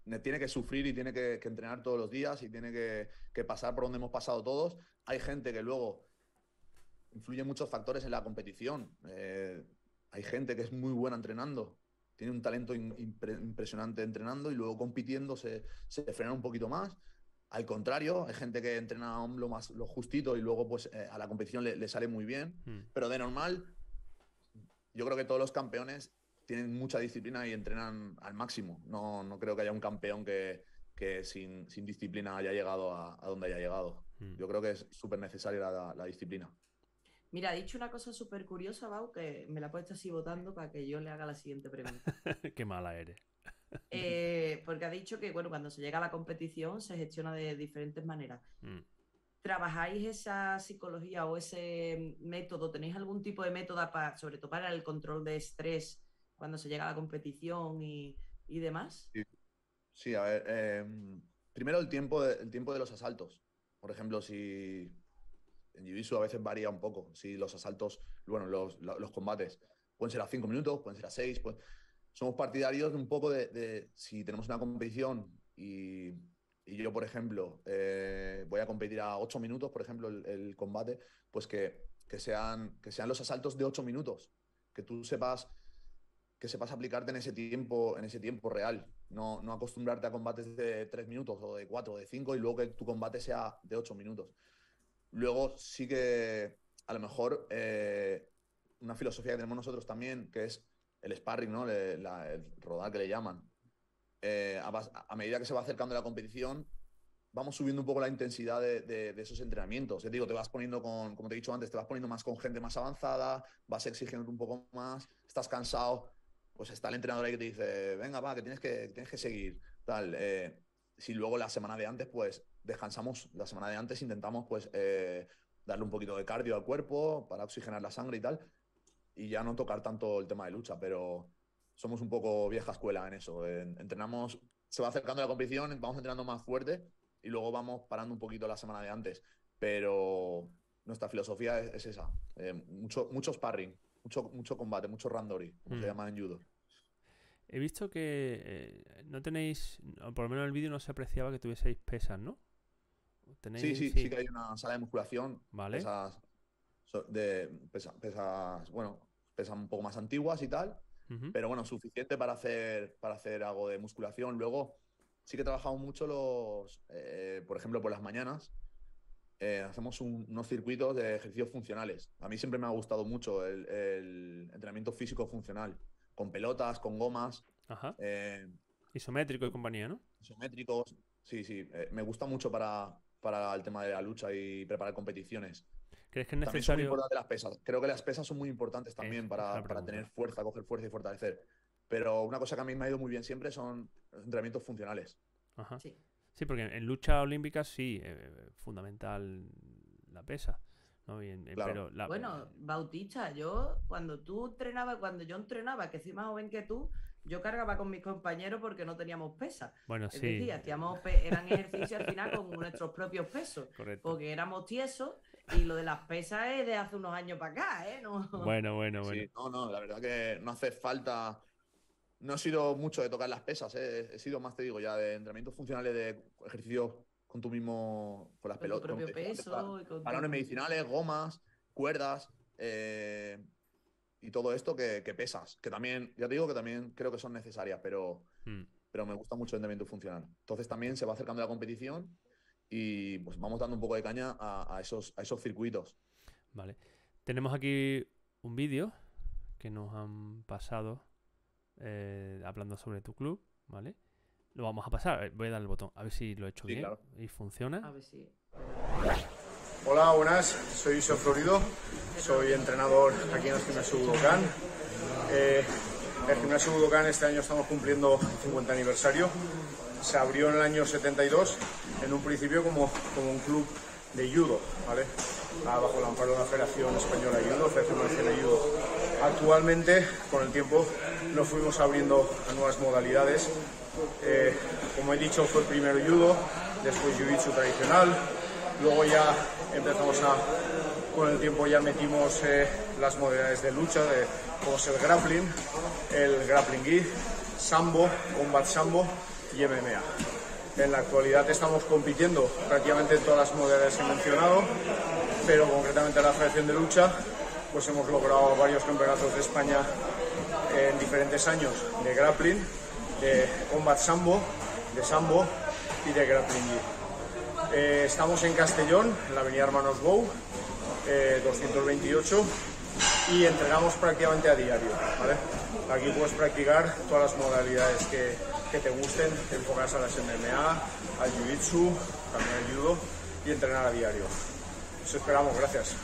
ne- Tiene que sufrir y tiene que, entrenar todos los días y tiene que, que pasar por donde hemos pasado todos. Hay gente que luego influye muchos factores en la competición. Eh, hay gente que es muy buena entrenando, tiene un talento impresionante entrenando y luego compitiendo se, se frena un poquito más. Al contrario, hay gente que entrena lo más lo justito y luego pues eh, a la competición le, le sale muy bien. Mm. Pero de normal, yo creo que todos los campeones tienen mucha disciplina y entrenan al máximo. No, no creo que haya un campeón que, que sin, sin disciplina haya llegado a, a donde haya llegado. Mm. Yo creo que es súper necesaria la, la disciplina. Mira, ha dicho una cosa súper curiosa, Bau, que me la ha puesto así votando para que yo le haga la siguiente pregunta. [LAUGHS] Qué mala eres. Eh, porque ha dicho que, bueno, cuando se llega a la competición se gestiona de diferentes maneras. Mm. ¿Trabajáis esa psicología o ese método? ¿Tenéis algún tipo de método para, sobre todo para el control de estrés cuando se llega a la competición y, y demás? Sí, a ver. em, primero el tiempo, de, el tiempo de los asaltos. Por ejemplo, si en Jiu-Jitsu a veces varía un poco. Si los asaltos, bueno, los, los combates pueden ser a 5 minutos, pueden ser a 6. Somos partidarios de un poco de, de si tenemos una competición y, y yo, por ejemplo, eh, voy a competir a 8 minutos, por ejemplo, el, el combate, pues que, que sean, que sean los asaltos de 8 minutos. Que tú sepas que sepas aplicarte en ese tiempo, en ese tiempo real. No, no acostumbrarte a combates de 3 minutos o de 4 o de 5 y luego que tu combate sea de 8 minutos. Luego sí que a lo mejor eh, una filosofía que tenemos nosotros también, que es el sparring, ¿no? La- el rodar que le llaman. Eh, a, medida que se va acercando la competición, vamos subiendo un poco la intensidad de, de- esos entrenamientos. Te digo, te vas poniendo con, como te he dicho antes, te vas poniendo más con gente más avanzada, vas exigiendo un poco más, estás cansado, pues está el entrenador ahí que te dice, venga, va, que tienes que, tienes que seguir. Tal. eh, si luego la semana de antes, pues descansamos, la semana de antes intentamos pues eh, darle un poquito de cardio al cuerpo para oxigenar la sangre y tal, y ya no tocar tanto el tema de lucha, pero somos un poco vieja escuela en eso. en- entrenamos, se va acercando la competición, vamos entrenando más fuerte y luego vamos parando un poquito la semana de antes, pero nuestra filosofía es, es esa, eh, mucho, mucho sparring, mucho, mucho combate, mucho randori, como Mm. se llama en judo. He visto que eh, no tenéis, por lo menos en el vídeo no se apreciaba que tuvieseis pesas, ¿no? ¿Tenéis? Sí, sí, sí que hay una sala de musculación, Vale. pesas, de, pesa- pesas, bueno, pesas un poco más antiguas y tal, pero bueno, suficiente para hacer, para hacer algo de musculación. Luego, sí que trabajamos mucho los, eh, por ejemplo, por las mañanas, eh, hacemos un- unos circuitos de ejercicios funcionales. A mí siempre me ha gustado mucho el, el entrenamiento físico funcional, con pelotas, con gomas, Ajá. eh, Isométrico y compañía, ¿no? isométricos. Sí, sí, eh, me gusta mucho para, para el tema de la lucha y preparar competiciones. ¿Crees que es También son muy necesario? importantes las pesas. Creo que las pesas son muy importantes también es para, para tener fuerza, coger fuerza y fortalecer. Pero una cosa que a mí me ha ido muy bien siempre son los entrenamientos funcionales. Ajá. Sí. Sí, porque en, lucha olímpica sí, eh, fundamental la pesa. ¿no? Y en- eh, Claro. pero la- Bueno, Bautista, yo cuando tú entrenabas, cuando yo entrenaba, que soy más joven que tú, yo cargaba con mis compañeros porque no teníamos pesas. bueno, Es sí. decir, hacíamos pe- eran ejercicios al final con nuestros propios pesos, Correcto. porque éramos tiesos y lo de las pesas es de hace unos años para acá, ¿eh? No- Bueno, bueno, bueno. Sí, no, no, la verdad que no hace falta. No he sido mucho de tocar las pesas, ¿eh? he sido más, te digo, ya de entrenamientos funcionales de ejercicios con tu mismo. con las con tu pelotas. propio te decía antes, peso. con Balones tu- medicinales, gomas, cuerdas eh, y todo esto que, que pesas. Que también, ya te digo que también creo que son necesarias, pero, Mm. pero me gusta mucho el entrenamiento funcional. Entonces también se va acercando la competición y pues vamos dando un poco de caña a, a esos, a esos circuitos. Vale. Tenemos aquí un vídeo que nos han pasado eh, hablando sobre tu club, ¿vale? Lo vamos a pasar. Voy a dar el botón, a ver si lo he hecho Sí, bien claro. y funciona. A ver si. Hola, buenas. Soy Iso Florido. Soy entrenador aquí en el gimnasio Budokan. Eh, el gimnasio Budokan este año estamos cumpliendo el 50 aniversario. Se abrió en el año 72, en un principio como, como un club de judo, ¿vale? Ah, bajo el amparo de la Federación Española de Judo, Federación Nacional de Judo. Actualmente, con el tiempo, nos fuimos abriendo a nuevas modalidades. Eh, como he dicho, fue primero judo, después jiu-jitsu tradicional, luego ya empezamos a, con el tiempo ya metimos eh, las modalidades de lucha, como es el grappling, el grappling gi, sambo, combat sambo y MMA. En la actualidad estamos compitiendo prácticamente en todas las modalidades que he mencionado, pero concretamente en la Federación de Lucha, pues hemos logrado varios campeonatos de España en diferentes años de grappling, de combat sambo, de sambo y de grappling. Eh, estamos en Castellón, en la avenida Hermanos Bou, eh, 228, y entrenamos prácticamente a diario. Aquí puedes practicar todas las modalidades que, que te gusten, enfocadas a las MMA, al Jiu-Jitsu, también al Judo, y entrenar a diario. Os esperamos, gracias.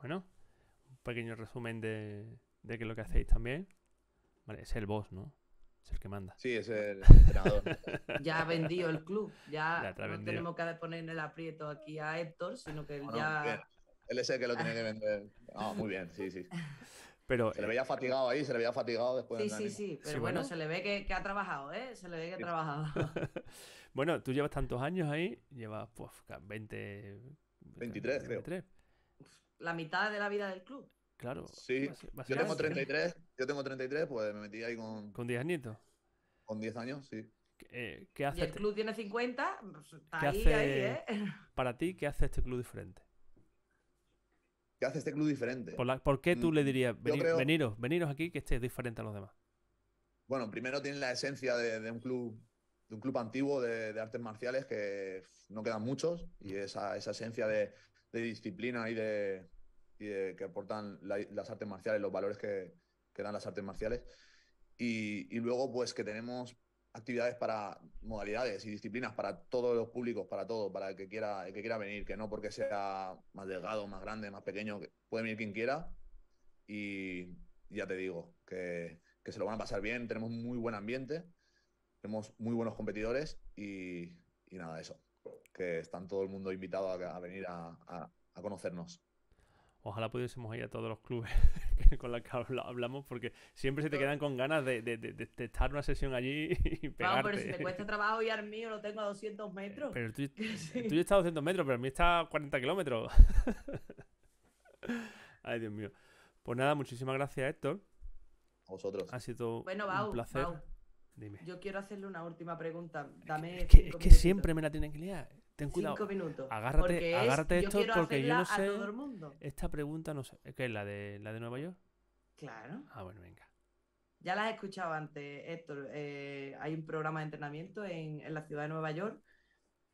Bueno, un pequeño resumen de, de qué es lo que hacéis también. Vale, es el boss, ¿no? Es el que manda. Sí, es el [LAUGHS] entrenador. Ya ha vendido el club. Ya, no vendido. tenemos que poner en el aprieto aquí a Héctor, sino que él Bueno, ya. bien. Él es el que lo tiene que [LAUGHS] vender. Ah, muy bien, sí, sí. Pero Se le eh, veía fatigado ahí, se le veía fatigado después Sí, sí, sí. Pero Sí, bueno, bueno. se le ve que, que ha trabajado, ¿eh? Se le ve que ha trabajado. [LAUGHS] bueno, tú llevas tantos años ahí, llevas pues, ca- 20... 23, creo. 23, La mitad de la vida del club. Claro. Sí, Yo tengo básicamente, 33, yo tengo 33, pues me metí ahí con, Con 10 añitos. con 10 años, sí. Eh, ¿Qué Y hace el este- club tiene 50, pues está ¿Qué ahí, hace- ahí, ¿eh? para ti, qué hace este club diferente? ¿Qué hace este club diferente? ¿Por, la- por qué tú Mm, le dirías, "Veni- creo- veniros, veniros aquí que este es diferente a los demás? Bueno, primero tiene la esencia de, de un club de un club antiguo de, de artes marciales que no quedan muchos y esa, esa esencia de, de disciplina y de, y de que aportan la- las artes marciales, los valores que, que dan las artes marciales. Y, y luego, pues que tenemos actividades para modalidades y disciplinas para todos los públicos, para todo, para el que quiera, el que quiera venir, que no porque sea más delgado, más grande, más pequeño, que puede venir quien quiera. Y ya te digo, que, que se lo van a pasar bien, tenemos muy buen ambiente, tenemos muy buenos competidores y, y nada, eso, que están todo el mundo invitado a, venir a- a conocernos. Ojalá pudiésemos ir a todos los clubes [LAUGHS] con los que habla- hablamos, porque siempre se te quedan con ganas de, de- de- estar una sesión allí [LAUGHS] y Vamos, pegarte. pero si me cuesta trabajo y al mío lo tengo a 200 metros. Pero el [LAUGHS] tuyo, Sí. el tuyo está a 200 metros, pero el mío está a 40 kilómetros. Ay, Dios mío. Pues nada, muchísimas gracias, Héctor. A vosotros. Ha sido Bueno, un Bau, placer. Bau, Dime. yo quiero hacerle una última pregunta. Dame Es que, es siempre me la tienen que liar. Ten cuidado. Cinco minutos. Agárrate- porque es- agárrate, yo porque yo no sé- A todo el mundo. Esta pregunta no sé. ¿Qué es la de la de Nueva York? Claro. Ah, bueno, venga. Ya las he escuchado antes, Héctor. Eh, hay un programa de entrenamiento en, en la ciudad de Nueva York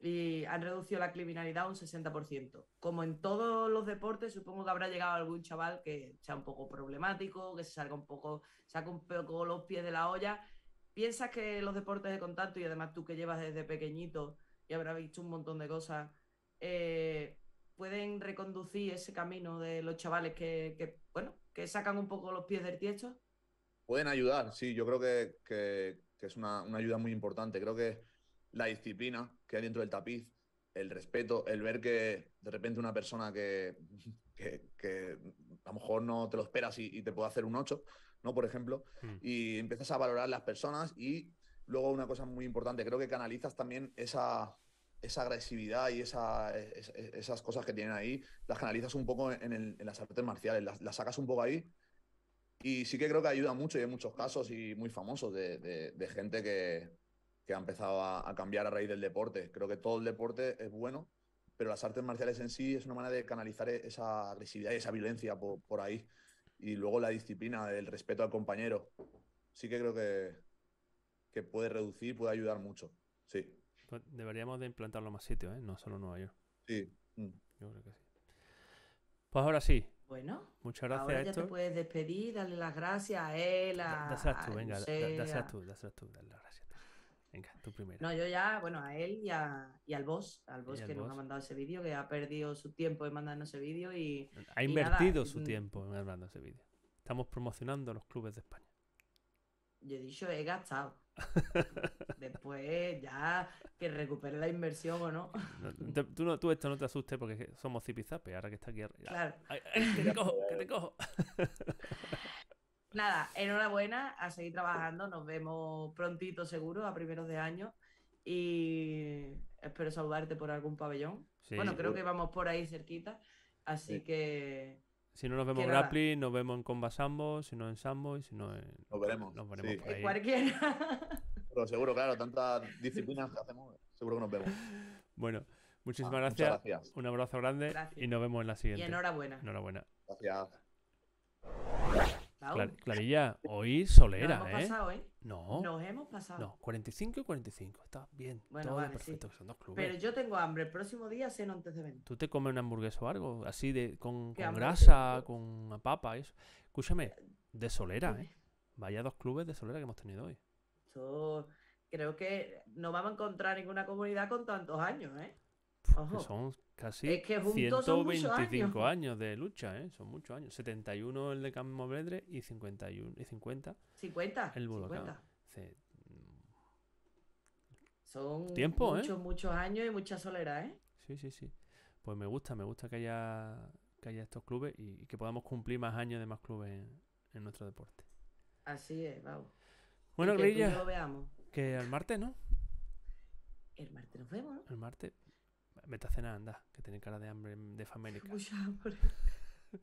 y han reducido la criminalidad un 60%. Como en todos los deportes, supongo que habrá llegado algún chaval que sea un poco problemático, que se salga un poco, saca un poco los pies de la olla. ¿Piensas que los deportes de contacto, y además tú que llevas desde pequeñito y habrás visto un montón de cosas, eh, pueden reconducir ese camino de los chavales que, que, bueno, que sacan un poco los pies del tiesto? Pueden ayudar, sí, yo creo que, que- que es una, una ayuda muy importante. Creo que la disciplina que hay dentro del tapiz, el respeto, el ver que de repente una persona que, [LAUGHS] que- que a lo mejor no te lo esperas y, y te puede hacer un 8, ¿no? Por ejemplo, Mm. y empiezas a valorar las personas y luego una cosa muy importante, creo que canalizas también esa, esa agresividad y esa, es- es- esas cosas que tienen ahí, las canalizas un poco en, las artes marciales, las, sacas un poco ahí y sí que creo que ayuda mucho y hay muchos casos y muy famosos de, gente que, ha empezado a, cambiar a raíz del deporte. Creo que todo el deporte es bueno, pero las artes marciales en sí es una manera de canalizar esa agresividad y esa violencia por, por ahí. Y luego la disciplina, el respeto al compañero. Sí que creo que, que puede reducir, puede ayudar mucho. Sí, Pues deberíamos de implantarlo en más sitios, ¿eh? No solo en Nueva York. sí. Mm. Yo creo que sí. Pues ahora sí. Bueno, Muchas ahora gracias, ya te Héctor. puedes despedir, darle las gracias a él, a, Dáselas tú, a venga, da- José, da- dáselas a- tú, dáselas tú, dale las gracias. Venga, tú primero. No, yo ya, bueno, a él y, a- y al boss, al boss al que nos boss. ha mandado ese vídeo, que ha perdido su tiempo en mandarnos ese vídeo y Ha y nada, invertido su mm. tiempo en hablando ese vídeo. Estamos promocionando los clubes de España. yo he dicho, he gastado. [LAUGHS] Después ya que recupere la inversión o no. No, te- tú, no, tú esto no te asustes porque somos zipizape, ahora que está aquí arriba. Claro. Ay, ay, que te cojo, que te cojo. Nada, enhorabuena, a seguir trabajando. Nos vemos prontito seguro, a primeros de año. Y espero saludarte por algún pabellón. Sí, bueno, creo que vamos por ahí cerquita. Así Sí. que Si no nos vemos en grappling, nos vemos en comba sambo, si no en sambo y si no en... Nos veremos, Nos veremos sí. por ahí. cualquiera. Pero seguro, claro, tantas disciplinas que hacemos, seguro que nos vemos. Bueno, muchísimas Ah, gracias. Un abrazo grande Gracias. y nos vemos en la y siguiente. enhorabuena. Enhorabuena. Gracias. Clar- Clarilla, hoy nos solera, hemos ¿eh? pasado, ¿eh? No, Nos hemos pasado. no, 45 y 45. Está bien. Bueno, todo vale, perfecto, sí. son dos clubes. Pero yo tengo hambre. El próximo día ceno antes de venir. ¿Tú te comes una hamburguesa o algo? Así de con, ¿Qué con grasa, con papa, eso. Escúchame, de solera. ¿eh? Vaya dos clubes de solera que hemos tenido hoy. Esto- creo que no vamos a encontrar ninguna comunidad con tantos años, ¿eh? Que son casi Es que juntos son muchos 125 años. años. de lucha, ¿eh? Son muchos años. 71 el de Camovedre y 51 y 50 50. el Budokan. 50. Dice, Son Tiempo, ¿eh? muchos, muchos años y mucha solera, ¿eh? Sí, sí, sí. Pues me gusta, me gusta que haya, que haya estos clubes y, y que podamos cumplir más años de más clubes en, en nuestro deporte. Así es, vamos. Bueno, Y que tú y yo Grilla, lo veamos. que al martes, ¿no? El martes nos vemos, ¿no? El martes. Vete a cenar, anda, que tiene cara de hambre de famélica. Mucha hambre. [LAUGHS]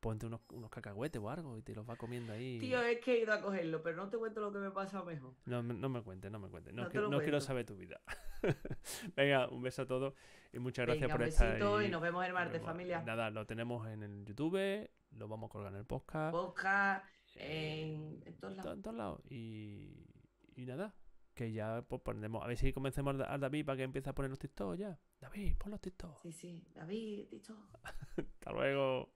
Ponte unos, unos cacahuetes o algo y te los va comiendo ahí. Tío, es que he ido a cogerlo, pero no te cuento lo que me pasa mejor. No, me- no me cuentes, no me cuentes. No, quiero- no saber tu vida. [LAUGHS] Venga, un beso a todos y muchas gracias Venga, por un estar besito ahí. y nos vemos el martes, vemos. familia. Nada, lo tenemos en el YouTube, lo vamos a colgar en el podcast. Podcast, en, en todos to- lados. en todos lados. Y, y nada, que ya pues ponemos. A ver si convencemos al David para que empiece a poner los TikTok ya. David, pon los TikTok. Sí, sí. David, dicho. [LAUGHS] Hasta luego.